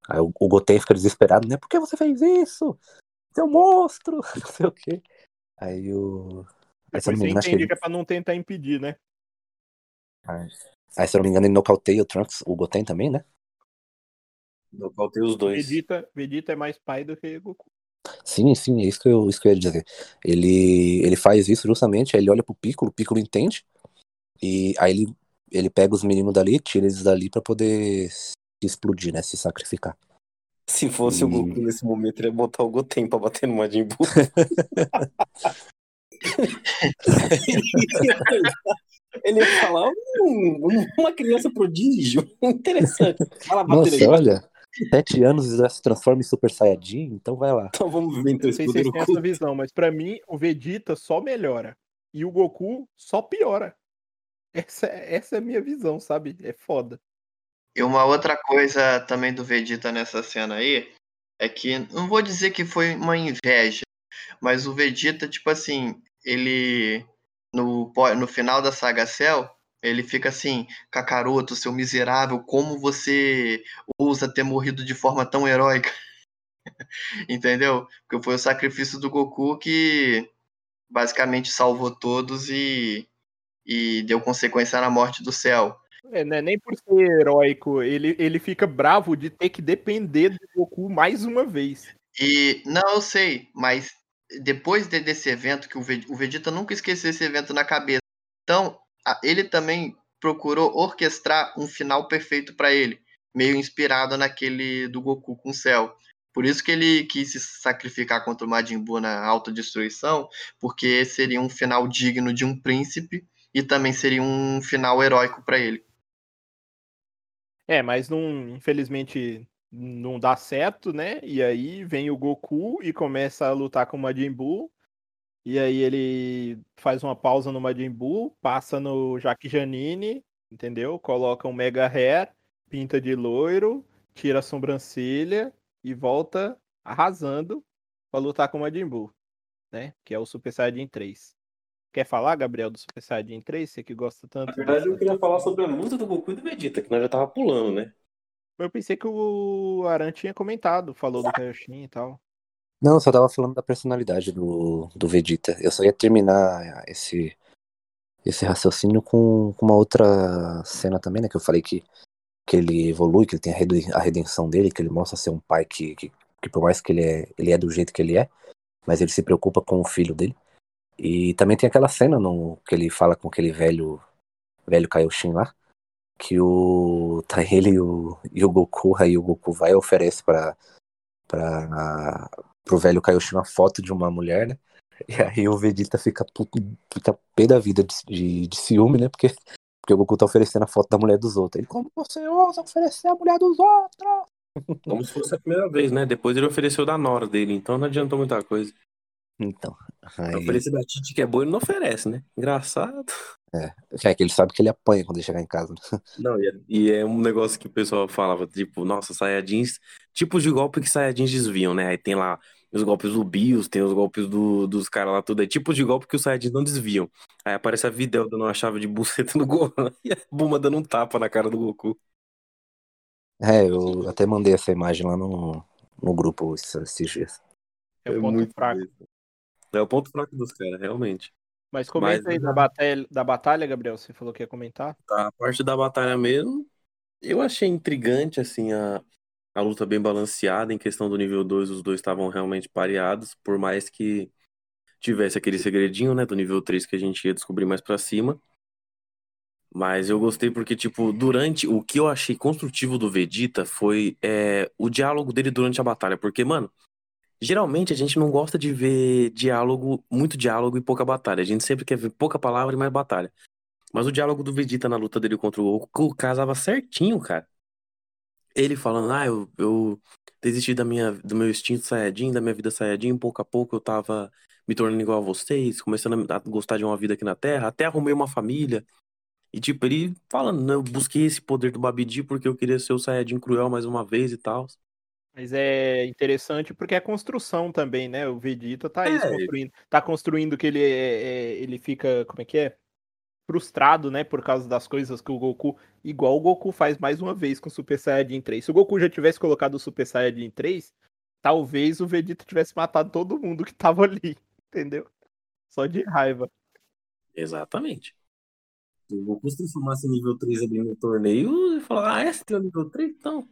Aí o, o Goten fica desesperado, né? Por que você fez isso? Seu monstro! Não sei o quê. Aí o. Aí, Depois você acho que entende ele... que é pra não tentar impedir, né? Aí, se eu não me engano, ele nocauteia o Trunks, o Goten também, né? Nocautei os dois. Vegeta, Vegeta é mais pai do que Goku. Sim, sim, é isso que eu, isso que eu ia dizer. Ele, ele faz isso justamente, aí ele olha pro Piccolo, o Piccolo entende, e aí ele, ele pega os meninos dali, tira eles dali pra poder se explodir, né? Se sacrificar. Se fosse o Goku nesse momento, ele ia botar o Goten pra bater no Majin Buu. ele ia falar "Hum, uma criança prodígio. Interessante. Nossa, olha, sete anos e já se transforma em Super Saiyajin, então vai lá. Então vamos ver então Não sei se vocês têm essa visão, mas pra mim o Vegeta só melhora. E o Goku só piora. Essa, essa é a minha visão, sabe? É foda. E uma outra coisa também do Vegeta nessa cena aí é que não vou dizer que foi uma inveja, mas o Vegeta, tipo assim, ele no, no final da saga Cell, ele fica assim, Kakaroto, seu miserável, como você ousa ter morrido de forma tão heróica? Entendeu? Porque foi o sacrifício do Goku que basicamente salvou todos e, e deu consequência na morte do Cell. É, né? Nem por ser heróico, ele, ele fica bravo de ter que depender do Goku mais uma vez. E não, eu sei, mas depois de- desse evento, que o o Vegeta nunca esqueceu esse evento na cabeça. Então, ele também procurou orquestrar um final perfeito pra ele, meio inspirado naquele do Goku com o Cell. Por isso que ele quis se sacrificar contra o Majin Buu na autodestruição, porque seria um final digno de um príncipe e também seria um final heróico pra ele. É, mas não, infelizmente não dá certo, né? E aí vem o Goku e começa a lutar com o Majin Buu. E aí ele faz uma pausa no Majin Buu, passa no Jaque Janine, entendeu? Coloca um Mega Hair, pinta de loiro, tira a sobrancelha e volta arrasando pra lutar com o Majin Buu, né? Que é o Super Saiyajin 3. Quer falar, Gabriel, do Super Saiyajin 3? Você que gosta tanto. Na verdade, eu dessa- queria falar sobre a luta do Goku e do Vegeta, que nós já tava pulando, né? Eu pensei que o Aran tinha comentado, falou do Kaioshin e tal. Não, eu só tava falando da personalidade do, do Vegeta. Eu só ia terminar esse, esse raciocínio com, com uma outra cena também, né? Que eu falei que, que ele evolui, que ele tem a reden- a redenção dele, que ele mostra ser um pai que, que, que por mais que ele é, ele é do jeito que ele é, mas ele se preocupa com o filho dele. E também tem aquela cena no, que ele fala com aquele velho, velho Kaioshin lá, que o tá ele e o, e o Goku, aí o Goku vai e oferece pra, pra, pro velho Kaioshin uma foto de uma mulher, né? E aí o Vegeta fica, puto- fica pé da vida de, de, de ciúme, né? Porque, porque o Goku tá oferecendo a foto da mulher dos outros. Ele, como você ousa oferecer a mulher dos outros? Como se fosse a primeira vez, né? Depois ele ofereceu da Nora dele, então não adiantou muita coisa. Então, aí, Oferecer da Titi que é boa, ele não oferece, né? Engraçado. é que ele sabe que ele apanha quando ele chegar em casa. né? Não, e é, e é um negócio que o pessoal falava, tipo, nossa, Saiyajins, tipos de golpe que Saiyajins desviam, né? Aí tem lá os golpes do Bios, tem os golpes do, dos caras lá, tudo. É tipos de golpe que os Saiyajins não desviam. Aí aparece a Videl dando uma chave de buceta no Gohan e a Buma dando um tapa na cara do Goku. É, eu até mandei essa imagem lá no, no grupo esses, esses dias. É o ponto fraco. besta. É o ponto fraco dos caras, realmente. Mas comenta Mas- aí da batalha, da batalha, Gabriel. Você falou que ia comentar. Tá, a parte da batalha mesmo, eu achei intrigante, assim, a, a luta bem balanceada. Em questão do nível 2, os dois estavam realmente pareados, por mais que tivesse aquele segredinho, né, do nível 3 que a gente ia descobrir mais pra cima. Mas eu gostei porque, tipo, durante. O que eu achei construtivo do Vegeta foi é, o diálogo dele durante a batalha. Porque, mano, geralmente a gente não gosta de ver diálogo, muito diálogo e pouca batalha. A gente sempre quer ver pouca palavra e mais batalha. Mas o diálogo do Vegeta na luta dele contra o Goku casava certinho, cara. Ele falando, ah, eu, eu desisti da minha, do meu instinto Saiyajin, da minha vida Saiyajin, pouco a pouco eu tava me tornando igual a vocês, começando a gostar de uma vida aqui na Terra, até arrumei uma família. E tipo, ele falando, né, eu busquei esse poder do Babidi porque eu queria ser o Saiyajin cruel mais uma vez e tal. Mas é interessante porque é construção também, né? O Vegeta tá isso, É. construindo. Tá construindo que ele, é, é- ele fica, como é que é? Frustrado, né? Por causa das coisas que o Goku. Igual o Goku faz mais uma vez com o Super Saiyajin 3. Se o Goku já tivesse colocado o Super Saiyajin 3, talvez o Vegeta tivesse matado todo mundo que tava ali. Entendeu? Só de raiva. Exatamente. Se o Goku se transformasse em nível 3 ali no torneio, e falar, ah, é, você tem o nível 3? Então.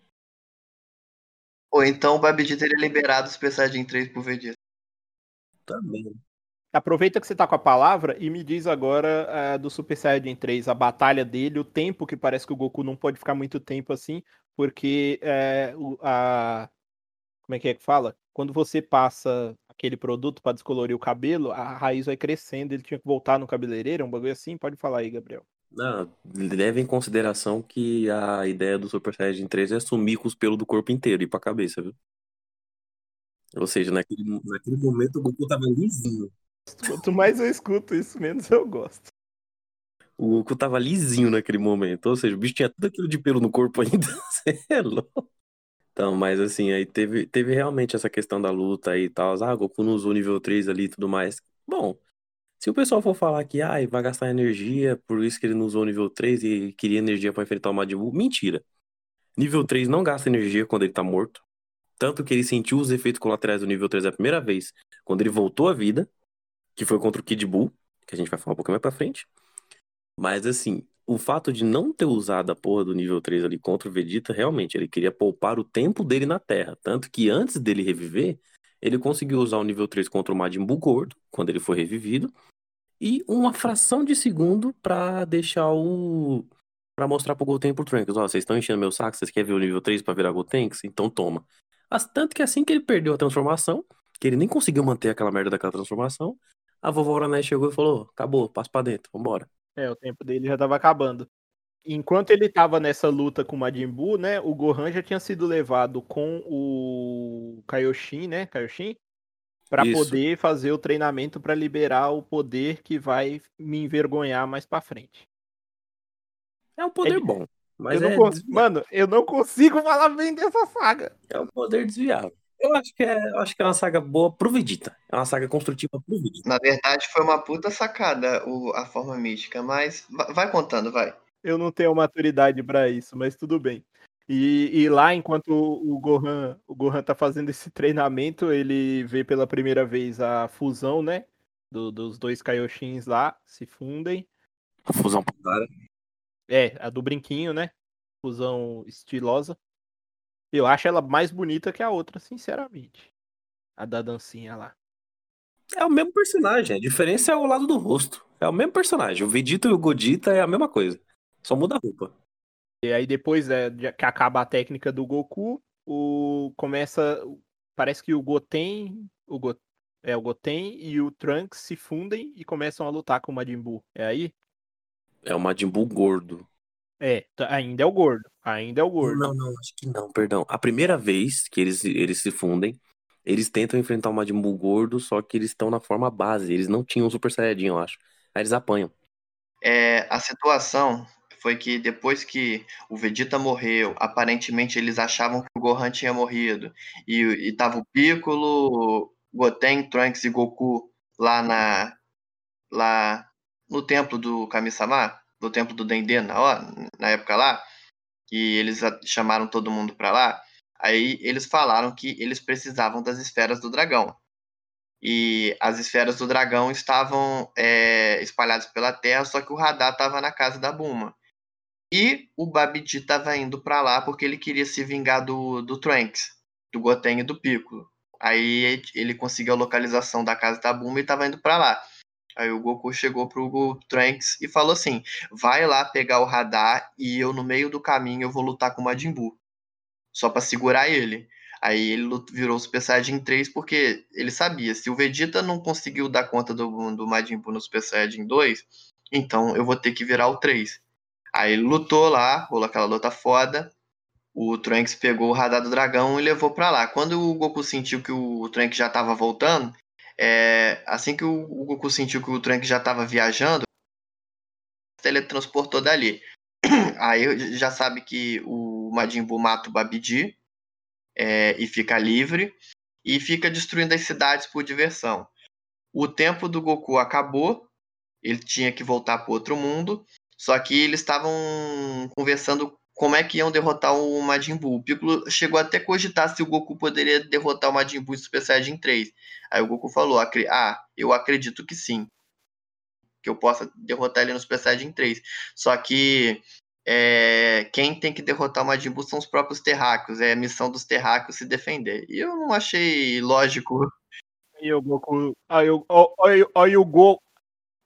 Ou então o Babidi teria liberado o Super Saiyajin 3 pro Vegeta. Também. Aproveita que você tá com a palavra e me diz agora ah, do Super Saiyajin 3, a batalha dele, o tempo que parece que o Goku não pode ficar muito tempo assim, porque é, a. Como é que é que fala? Quando você passa aquele produto pra descolorir o cabelo, a raiz vai crescendo, ele tinha que voltar no cabeleireiro, um bagulho assim? Pode falar aí, Gabriel. Não, leve em consideração que a ideia do Super Saiyajin 3 é sumir com os pelos do corpo inteiro e pra cabeça, viu? Ou seja, naquele, naquele momento o Goku tava lisinho. Quanto mais eu escuto isso, menos eu gosto. O Goku tava lisinho naquele momento. Ou seja, o bicho tinha tudo aquilo de pelo no corpo ainda. É louco. Então, mas assim, aí teve, teve realmente essa questão da luta aí e tal. Ah, Goku não usou nível 3 ali e tudo mais. Bom, se o pessoal for falar que ah, vai gastar energia, por isso que ele não usou nível 3 e queria energia pra enfrentar o Majin Buu, mentira. Nível 3 não gasta energia quando ele tá morto. Tanto que ele sentiu os efeitos colaterais do nível 3 a primeira vez, quando ele voltou à vida, que foi contra o Kid Buu, que a gente vai falar um pouquinho mais pra frente. Mas assim, o fato de não ter usado a porra do nível 3 ali contra o Vegeta, realmente, ele queria poupar o tempo dele na Terra. Tanto que antes dele reviver, ele conseguiu usar o nível 3 contra o Majin Buu gordo, quando ele foi revivido, e uma fração de segundo pra deixar o. pra mostrar pro Goten e pro Trunks: Ó, vocês estão enchendo meu saco, vocês querem ver o nível 3 pra virar Gotenks? Então toma. Tanto que assim que ele perdeu a transformação, que ele nem conseguiu manter aquela merda daquela transformação, a vovó Urané chegou e falou: acabou, passa pra dentro, vambora. É, o tempo dele já tava acabando. Enquanto ele tava nessa luta com o Majin Buu, né, o Gohan já tinha sido levado com o Kaioshin, né, Kaioshin, Pra Isso. poder fazer o treinamento pra liberar o poder que vai me envergonhar mais pra frente. É um poder Ele- bom. Mas eu é, não consigo, mano, eu não consigo falar bem dessa saga. é um poder desviável. Eu acho que é, acho que é uma saga boa pro Vegeta. É uma saga construtiva pro Vegeta. Na verdade, foi uma puta sacada o- a forma mística, mas va- vai contando, vai. Eu não tenho maturidade pra isso, mas tudo bem. E, e lá, enquanto o Gohan, o Gohan tá fazendo esse treinamento, ele vê pela primeira vez a fusão, né? do- dos dois Kaioshins lá, se fundem. Fusão pro cara. É, a do brinquinho, né? Fusão estilosa. Eu acho ela mais bonita que a outra, sinceramente. A da dancinha lá. É o mesmo personagem. A diferença é o lado do rosto. É o mesmo personagem. O Vegeta e o Godita é a mesma coisa. Só muda a roupa. E aí depois é, que acaba a técnica do Goku, o começa, parece que o Goten, o Go, é o Goten e o Trunks se fundem e começam a lutar com o Majin Buu. É aí? É o Majin Buu gordo. É, tá- ainda é o gordo, ainda é o gordo. Não, não, acho que não, perdão. A primeira vez que eles, eles se fundem, eles tentam enfrentar o Majin Buu gordo, só que eles estão na forma base. Eles não tinham Super Saiyajin, eu acho. Aí eles apanham. É, a situação foi que depois que o Vegeta morreu, aparentemente eles achavam que o Gohan tinha morrido. E, e tava o Piccolo, Goten, Trunks e Goku lá na lá no templo do Kami-sama, no templo do Denden, na, na época lá, que eles chamaram todo mundo pra lá. Aí eles falaram que eles precisavam das esferas do dragão. E as esferas do dragão estavam é, espalhadas pela terra, só que o radar estava na casa da Buma. E o Babidi estava indo para lá porque ele queria se vingar do, do Trunks, do Goten e do Piccolo. Aí ele conseguiu a localização da casa da Buma e estava indo para lá. Aí o Goku chegou pro Trunks e falou assim: vai lá pegar o radar e eu no meio do caminho eu vou lutar com o Majin Buu. Só para segurar ele. Aí ele virou o Super Saiyajin 3 porque ele sabia, se o Vegeta não conseguiu dar conta do, do Majin Buu no Super Saiyajin 2, então eu vou ter que virar o 3. Aí ele lutou lá, rolou aquela luta foda. O Trunks pegou o radar do dragão e levou pra lá. Quando o Goku sentiu que o Trunks já tava voltando, é, assim que o, Goku sentiu que o Trunks já tava viajando, teletransportou dali. Aí já sabe que o Majin Buu mata o Babidi é, e fica livre e fica destruindo as cidades por diversão. O tempo do Goku acabou, ele tinha que voltar para outro mundo, só que eles estavam conversando como é que iam derrotar o Majin Buu. O Piccolo chegou até a cogitar se o Goku poderia derrotar o Majin Buu em Super Saiyajin 3. Aí o Goku falou: Ah, eu acredito que sim. Que eu possa derrotar ele no Super Saiyajin 3. Só que é, quem tem que derrotar o Majin Buu são os próprios terráqueos. É a missão dos terráqueos se defender. E eu não achei lógico. Aí o Goku. Aí o, aí, aí o Go.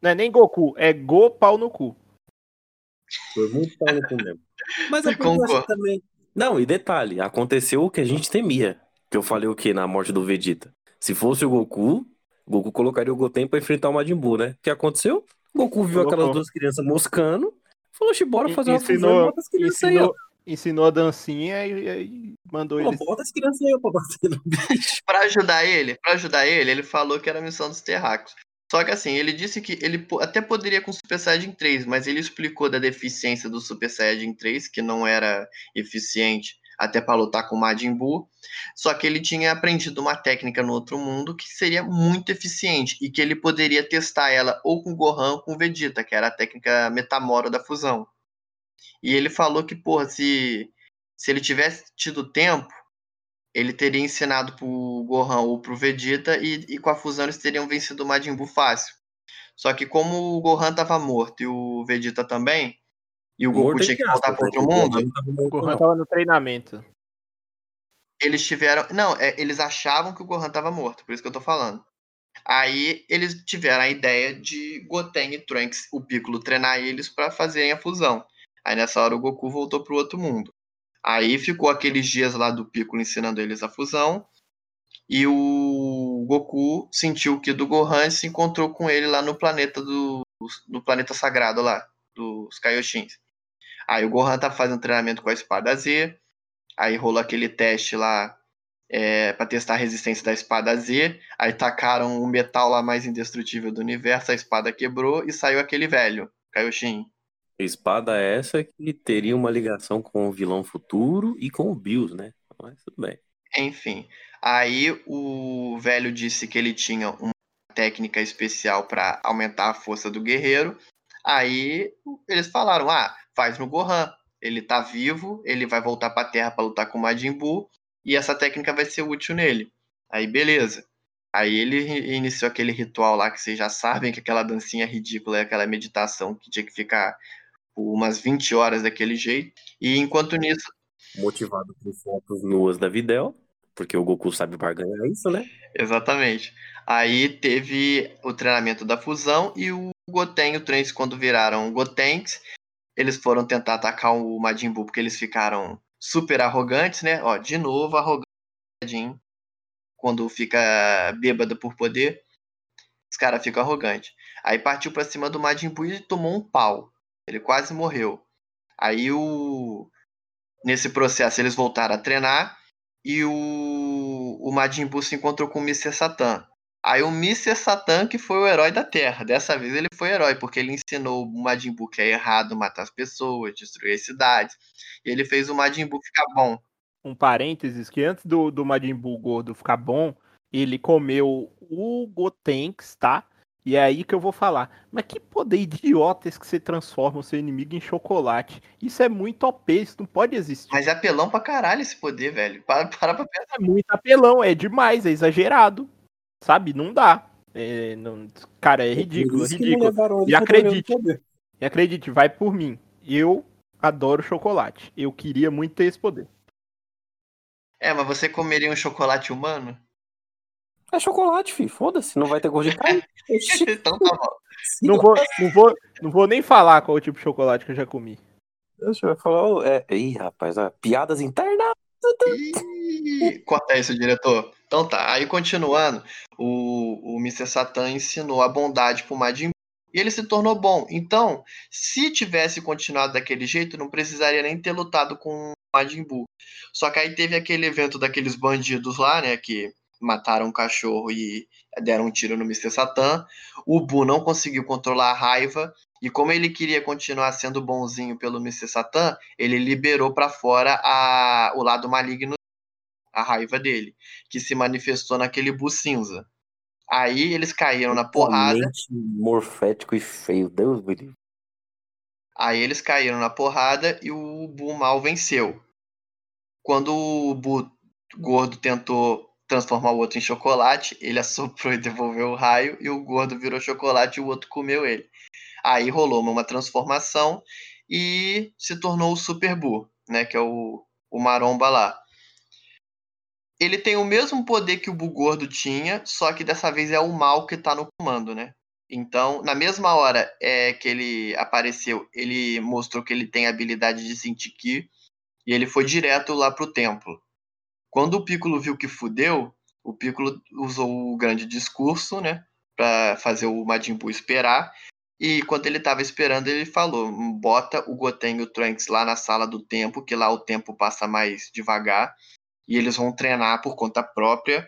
Não é nem Goku, é Go pau no cu. Foi muito pau no cu mesmo. Mas acontece também. Não, e detalhe, aconteceu o que a gente temia. Que eu falei o que na morte do Vegeta? Se fosse o Goku, o Goku colocaria o Goten pra enfrentar o Majin Buu, né? O que aconteceu? O Goku viu Colocou. aquelas duas crianças moscando, falou, "Oxi, bora fazer uma fusão, ensinou, bota as crianças aí, ó. ensinou, ensinou a dancinha e, e mandou Pô, eles. bota as crianças aí, ó, pra bater no bicho. Pra ajudar ele, para ajudar ele, ele falou que era a missão dos terráqueos. Só que assim, ele disse que ele até poderia com Super Saiyajin 3, mas ele explicou da deficiência do Super Saiyajin 3, que não era eficiente até para lutar com o Majin Buu. Só que ele tinha aprendido uma técnica no outro mundo que seria muito eficiente e que ele poderia testar ela ou com Gohan ou com Vegeta, que era a técnica metamoro da fusão. E ele falou que, porra, se, se ele tivesse tido tempo, ele teria ensinado pro Gohan ou pro Vegeta e, e com a fusão eles teriam vencido o Majin Buu fácil. Só que como o Gohan tava morto e o Vegeta também, e o Goku Morto tinha que voltar para outro mundo, O Gohan tava no treinamento. eles tiveram. Não, é, eles achavam que o Gohan tava morto, por isso que eu tô falando. Aí eles tiveram a ideia de Goten e Trunks, o Piccolo, treinar eles para fazerem a fusão. Aí nessa hora o Goku voltou pro outro mundo. Aí ficou aqueles dias lá do Piccolo ensinando eles a fusão. E o Goku sentiu que do Gohan e se encontrou com ele lá no planeta do no planeta sagrado lá, dos Kaioshins. Aí o Gohan tá fazendo treinamento com a espada Z. Aí rolou aquele teste lá é, para testar a resistência da espada Z. Aí tacaram o metal lá mais indestrutível do universo, a espada quebrou e saiu aquele velho, Kaioshin. Espada essa que teria uma ligação com o vilão futuro e com o Bills, né? Mas tudo bem. Enfim, aí o velho disse que ele tinha uma técnica especial para aumentar a força do guerreiro. Aí eles falaram: ah, faz no Gohan. Ele tá vivo, ele vai voltar pra Terra para lutar com o Majin Buu e essa técnica vai ser útil nele. Aí beleza. Aí ele iniciou aquele ritual lá que vocês já sabem, que aquela dancinha ridícula é aquela meditação que tinha que ficar umas 20 horas daquele jeito. E enquanto nisso, Motivado por fotos nuas da Videl, porque o Goku sabe barganhar isso, né? Exatamente. Aí teve o treinamento da fusão e o Goten e o Trunks, quando viraram Gotenks, eles foram tentar atacar o Majin Buu porque eles ficaram super arrogantes, né? Ó, de novo, arrogante. Quando fica bêbado por poder, os caras ficam arrogantes. Aí partiu pra cima do Majin Buu e tomou um pau. Ele quase morreu. Aí o. Nesse processo eles voltaram a treinar e o, o Majin Buu se encontrou com o Mr. Satan. Aí o Mr. Satan que foi o herói da Terra. Dessa vez ele foi herói, porque ele ensinou o Majin Buu que é errado matar as pessoas, destruir as cidades. E ele fez o Majin Buu ficar bom. Um parênteses, que antes do, do Majin Buu gordo ficar bom, ele comeu o Gotenks, tá? E é aí que eu vou falar. Mas que poder idiota esse que você transforma o seu inimigo em chocolate? Isso é muito OP, isso não pode existir. Mas é apelão pra caralho esse poder, velho. Para, para pra pensar. É muito apelão, é demais, é exagerado. Sabe? Não dá. É, não- Cara, é ridículo, é ridículo. levaram ele E acredite. E acredite, vai por mim. Eu adoro chocolate. Eu queria muito ter esse poder. É, mas você comeria um chocolate humano? É chocolate, filho. Foda-se, não vai ter gosto de carne. Então tá bom. Não vou, não, vou, não vou nem falar qual o tipo de chocolate que eu já comi. Deixa eu falar. ô, É... Ih, rapaz, piadas internas. Ih, Corta isso, diretor. Então tá, aí continuando, o, o Mr. Satan ensinou a bondade pro Majin Buu e ele se tornou bom. Então, se tivesse continuado daquele jeito, não precisaria nem ter lutado com o Majin Buu. Só que aí teve aquele evento daqueles bandidos lá, né, que mataram um cachorro e deram um tiro no Mr. Satan. O Buu não conseguiu controlar a raiva e como ele queria continuar sendo bonzinho pelo Mr. Satan, ele liberou pra fora a, o lado maligno a raiva dele, que se manifestou naquele Bu cinza. Aí eles caíram na porrada. Morfético e feio, Deus me livre. Aí eles caíram na porrada e o Bu mal venceu. Quando o Bu gordo tentou transformar o outro em chocolate, ele assoprou e devolveu o raio, e o gordo virou chocolate e o outro comeu ele. Aí rolou uma transformação e se tornou o Super Bu, né? Que é o, o maromba lá. Ele tem o mesmo poder que o Bu gordo tinha, só que dessa vez é o mal que tá no comando, né? Então, na mesma hora é, que ele apareceu, ele mostrou que ele tem a habilidade de sentir Ki, e ele foi direto lá pro templo. Quando o Piccolo viu que fudeu, o Piccolo usou o grande discurso, né, para fazer o Majin Buu esperar. E quando ele estava esperando, ele falou: bota o Goten e o Trunks lá na sala do tempo, que lá o tempo passa mais devagar, e eles vão treinar por conta própria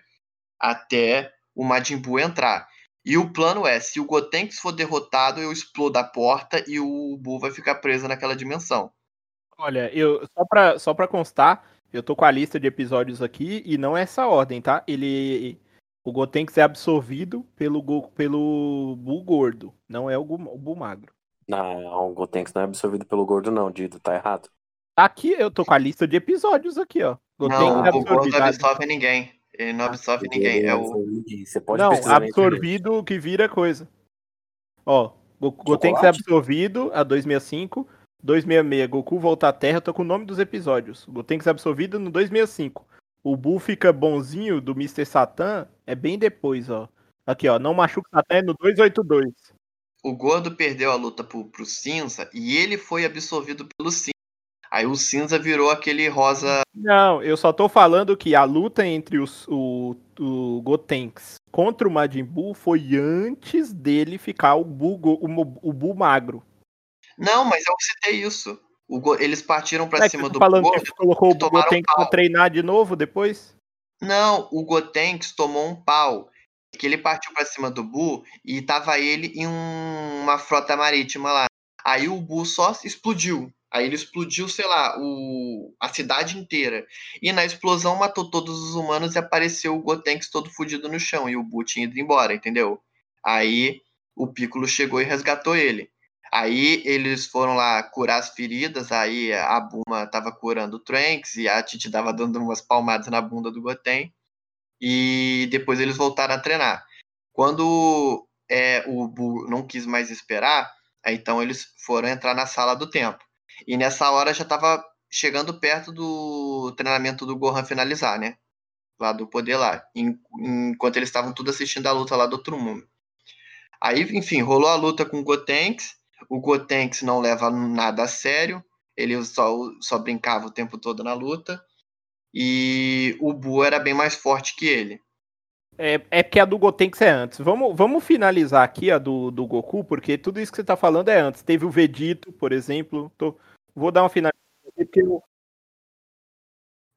até o Majin Buu entrar. E o plano é: se o Gotenks for derrotado, eu explodo a porta e o Buu vai ficar preso naquela dimensão. Olha, eu só pra, só pra constar, eu tô com a lista de episódios aqui e não é essa ordem, tá? Ele. O Gotenks é absorvido pelo, Go- pelo Bull gordo, não é o, Gu- o magro. Não, o Gotenks não é absorvido pelo gordo, não, Dido, tá errado. Aqui eu tô com a lista de episódios aqui, ó. Gotenks não, é o Buu não absorvido. absorve ninguém. Ele não absorve ninguém. É o... Você pode Não, absorvido que vira coisa. Ó, Go- Gotenks é absorvido a 265. 266, Goku volta à Terra, tô com o nome dos episódios. Gotenks absorvido no 265. O Bull fica bonzinho do Mr. Satan é bem depois, ó. Aqui, ó, não machuca Satan é no 282. o gordo perdeu a luta pro, pro cinza e ele foi absorvido pelo cinza. Aí o cinza virou aquele rosa. Não, eu só tô falando que a luta entre os, o, o Gotenks contra o Majin Buu foi antes dele ficar o Buu, o, o Buu magro. Não, mas eu citei isso. Go- Eles partiram pra É cima do falando gordo. que colocou o Gotenks pra pau. treinar de novo depois? Não, o Gotenks tomou um pau. Que ele partiu pra cima do Bu e tava ele em um- uma frota marítima lá. Aí o Bu só explodiu. Aí ele explodiu, sei lá, o, a cidade inteira. E na explosão matou todos os humanos e apareceu o Gotenks todo fudido no chão. E o Bu tinha ido embora, entendeu? Aí o Piccolo chegou e resgatou ele. Aí eles foram lá curar as feridas, aí a Buma tava curando o Trunks e a Titi tava dando umas palmadas na bunda do Goten. E depois eles voltaram a treinar. Quando é, o Bu não quis mais esperar, aí então eles foram entrar na sala do tempo. E nessa hora já tava chegando perto do treinamento do Gohan finalizar, né? Lá do poder lá. En- Enquanto eles estavam tudo assistindo a luta lá do outro mundo. Aí, enfim, rolou a luta com o Gotenks. O Gotenks não leva nada a sério. Ele só, só brincava o tempo todo na luta. E o Bu era bem mais forte que ele. É, é porque a do Gotenks é antes. Vamos, vamos finalizar aqui a do, do Goku, porque tudo isso que você tá falando é antes. Teve o Vegito, por exemplo. Tô- vou dar uma aqui, porque eu-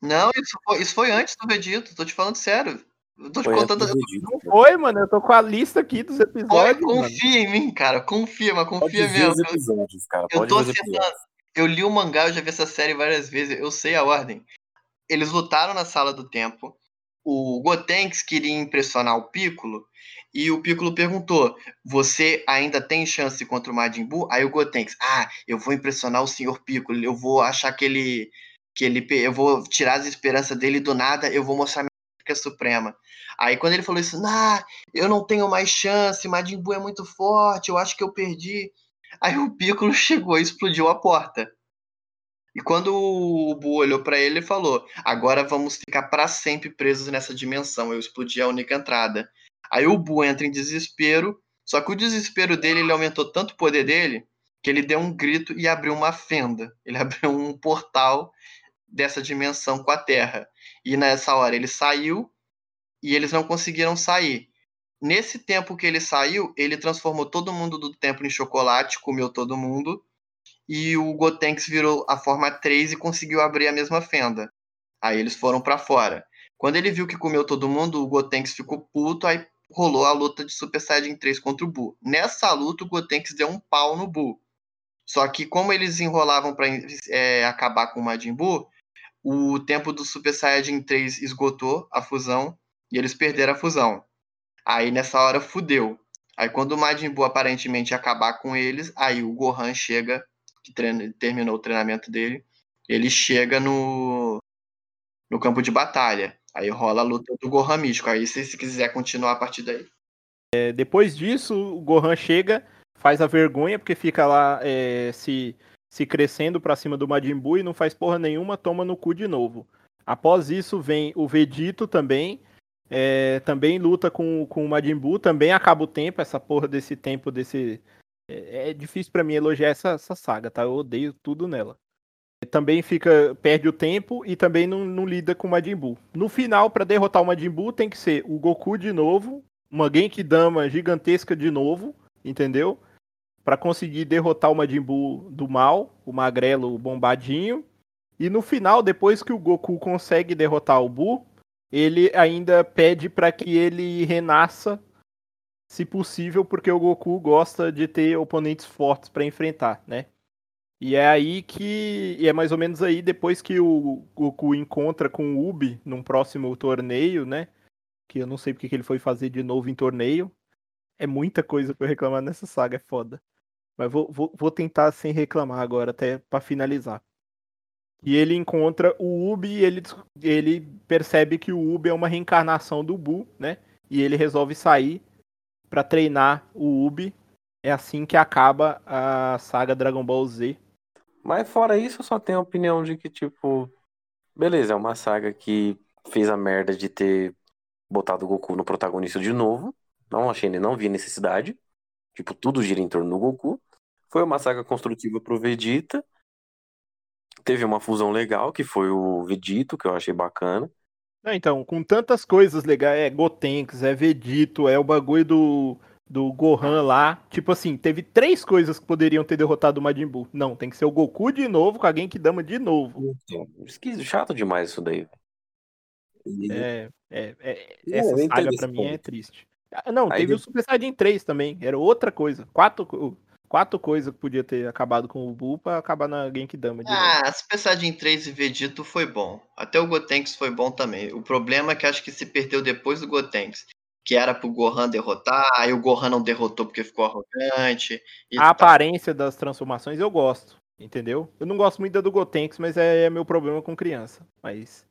Não, isso foi, isso foi antes do Vegeta, tô te falando sério. Eu tô te Foi contando. Vegeta, Não foi, mano. Eu tô com a lista aqui dos episódios. mano. confia em mim, cara. Confia, mas Pode confia os mesmo. Eu, episódios, cara. eu Pode tô os episódios. acertando. Eu li o mangá, eu já vi essa série várias vezes. Eu sei a ordem. Eles lutaram na sala do tempo. O Gotenks queria impressionar o Piccolo. E o Piccolo perguntou: Você ainda tem chance contra o Majin Buu? Aí o Gotenks: Ah, eu vou impressionar o Sr. Piccolo. Eu vou achar que ele. Que ele eu vou tirar as esperanças dele do nada. Eu vou mostrar suprema. Aí quando ele falou isso: Nah, eu não tenho mais chance. Majin Buu é muito forte. Eu acho que eu perdi. Aí o Piccolo chegou e explodiu a porta. E quando o Buu olhou pra ele, ele falou: Agora vamos ficar pra sempre presos nessa dimensão. Eu explodi a única entrada. Aí o Buu entra em desespero. Só que o desespero dele, ele aumentou tanto o poder dele que ele deu um grito e abriu uma fenda. Ele abriu um portal dessa dimensão com a Terra. E nessa hora ele saiu e eles não conseguiram sair. Nesse tempo que ele saiu, ele transformou todo mundo do templo em chocolate, comeu todo mundo e o Gotenks virou a forma 3 e conseguiu abrir a mesma fenda. Aí eles foram pra fora. Quando ele viu que comeu todo mundo, o Gotenks ficou puto, aí rolou a luta de Super Saiyajin 3 contra o Buu. Nessa luta, o Gotenks deu um pau no Buu. Só que como eles enrolavam pra é, acabar com o Majin Buu, o tempo do Super Saiyajin 3 esgotou a fusão e eles perderam a fusão. Aí nessa hora fudeu. Aí quando o Majin Buu aparentemente acabar com eles, aí o Gohan chega, que treina, terminou o treinamento dele, ele chega no, no campo de batalha. Aí rola a luta do Gohan místico. Aí se você quiser continuar a partir daí. É, depois disso, o Gohan chega, faz a vergonha, porque fica lá é, se, se crescendo pra cima do Majin Buu e não faz porra nenhuma, toma no cu de novo. Após isso vem o Vegito também, é, também luta com, com o Majin Buu, também acaba o tempo, essa porra desse tempo, desse... É, é difícil pra mim elogiar essa, essa saga, tá? Eu odeio tudo nela. Também fica, perde o tempo e também não, não lida com o Majin Buu. No final, pra derrotar o Majin Buu, tem que ser o Goku de novo, uma Genkidama gigantesca de novo, entendeu? Pra conseguir derrotar o Majin Buu do mal, o magrelo bombadinho. E no final, depois que o Goku consegue derrotar o Buu, ele ainda pede para que ele renasça, se possível, porque o Goku gosta de ter oponentes fortes para enfrentar, né? E é aí que. E é mais ou menos aí, depois que o Goku encontra com o Ubi num próximo torneio, né? Que eu não sei porque que ele foi fazer de novo em torneio. É muita coisa pra eu reclamar nessa saga, é foda. Mas vou, vou, vou tentar sem reclamar agora, até para finalizar. E ele encontra o Ubi e ele, ele percebe que o Ubi é uma reencarnação do Bu, né? E ele resolve sair para treinar o Ubi. É assim que acaba a saga Dragon Ball Z. Mas fora isso, eu só tenho a opinião de que, tipo, beleza, é uma saga que fez a merda de ter botado o Goku no protagonista de novo. Não achei, não vi necessidade. Tipo, tudo gira em torno do Goku. Foi uma saga construtiva pro Vegeta. Teve uma fusão legal, que foi o Vegito, que eu achei bacana. Não, então, com tantas coisas legais, é Gotenks, é Vegito, é o bagulho do, do Gohan lá. Tipo assim, teve três coisas que poderiam ter derrotado o Majin Buu. Não, tem que ser o Goku de novo, com a Genkidama de novo. Esquisito, chato demais isso daí. É, é, é, É, essa saga pra mim é triste. Ah, Não, Aí teve de- o Super Saiyajin 3 também, era outra coisa. Quatro, quatro coisas que podia ter acabado com o Buu pra acabar na Genkidama. Ah, Super Saiyajin 3 e Vegito foi bom. Até o Gotenks foi bom também. O problema é que acho que se perdeu depois do Gotenks. Que era pro Gohan derrotar, aí o Gohan não derrotou porque ficou arrogante. E A tal. aparência das transformações eu gosto, entendeu? Eu não gosto muito da do Gotenks, mas é, é meu problema com criança. Mas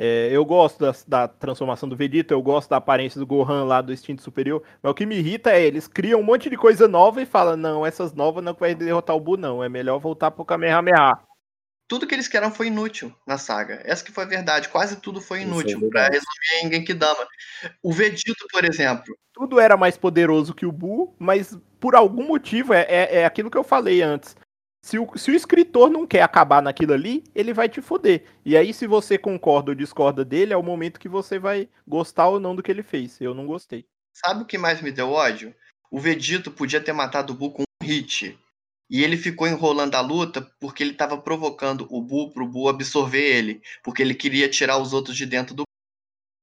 é, eu gosto da, da transformação do Vegeta, eu gosto da aparência do Gohan lá do instinto superior. Mas o que me irrita é eles criam um monte de coisa nova e falam, não, essas novas não vai derrotar o Buu, não. É melhor voltar pro Kamehameha. Tudo que eles queriam foi inútil na saga. Essa que foi a verdade. Quase tudo foi é inútil. pra resumir em Genkidama. O Vegito, por exemplo. tudo era mais poderoso que o Buu, mas por algum motivo, é, é, é aquilo que eu falei antes. Se o, se o escritor não quer acabar naquilo ali, ele vai te foder. E aí, se você concorda ou discorda dele, é o momento que você vai gostar ou não do que ele fez. Eu não gostei. Sabe o que mais me deu ódio? O Vegito podia ter matado o Buu com um hit. E ele ficou enrolando a luta porque ele estava provocando o Buu pro Buu absorver ele. Porque ele queria tirar os outros de dentro do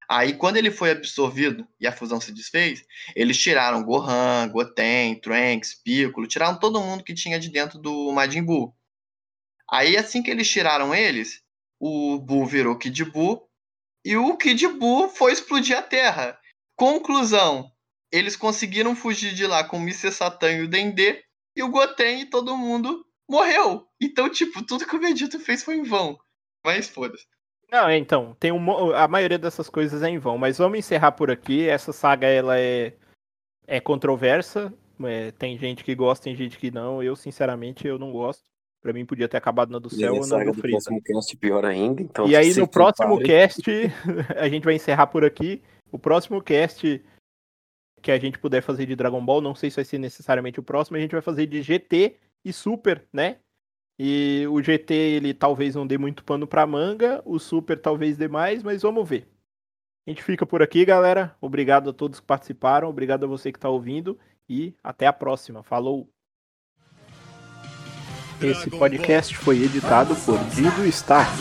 Aí, quando ele foi absorvido e a fusão se desfez, eles tiraram Gohan, Goten, Trunks, Piccolo, tiraram todo mundo que tinha de dentro do Majin Buu. Aí, assim que eles tiraram eles, o Buu virou Kid Buu e o Kid Buu foi explodir a Terra. Conclusão, eles conseguiram fugir de lá com o Mr. Satan e o Dendê, e o Goten e todo mundo morreu. Então, tipo, tudo que o Vegeta fez foi em vão. Mas foda-se. Não, é, então, tem um, a maioria dessas coisas é em vão, mas vamos encerrar por aqui. Essa saga ela é, é controversa. é, tem gente que gosta, tem gente que não. Eu, sinceramente, eu não gosto. Pra mim podia ter acabado na do E céu ou na do Freeza. cast pior ainda. Então E aí no próximo prepare. cast, a gente vai encerrar por aqui. O próximo cast que a gente puder fazer de Dragon Ball, não sei se vai ser necessariamente o próximo, a gente vai fazer de GT e Super, né? E o GT ele talvez não dê muito pano pra manga, o Super talvez dê mais, mas vamos ver. A gente fica por aqui, galera. Obrigado a todos que participaram, obrigado a você que tá ouvindo e até a próxima. Falou. Esse podcast foi editado por Dido Start.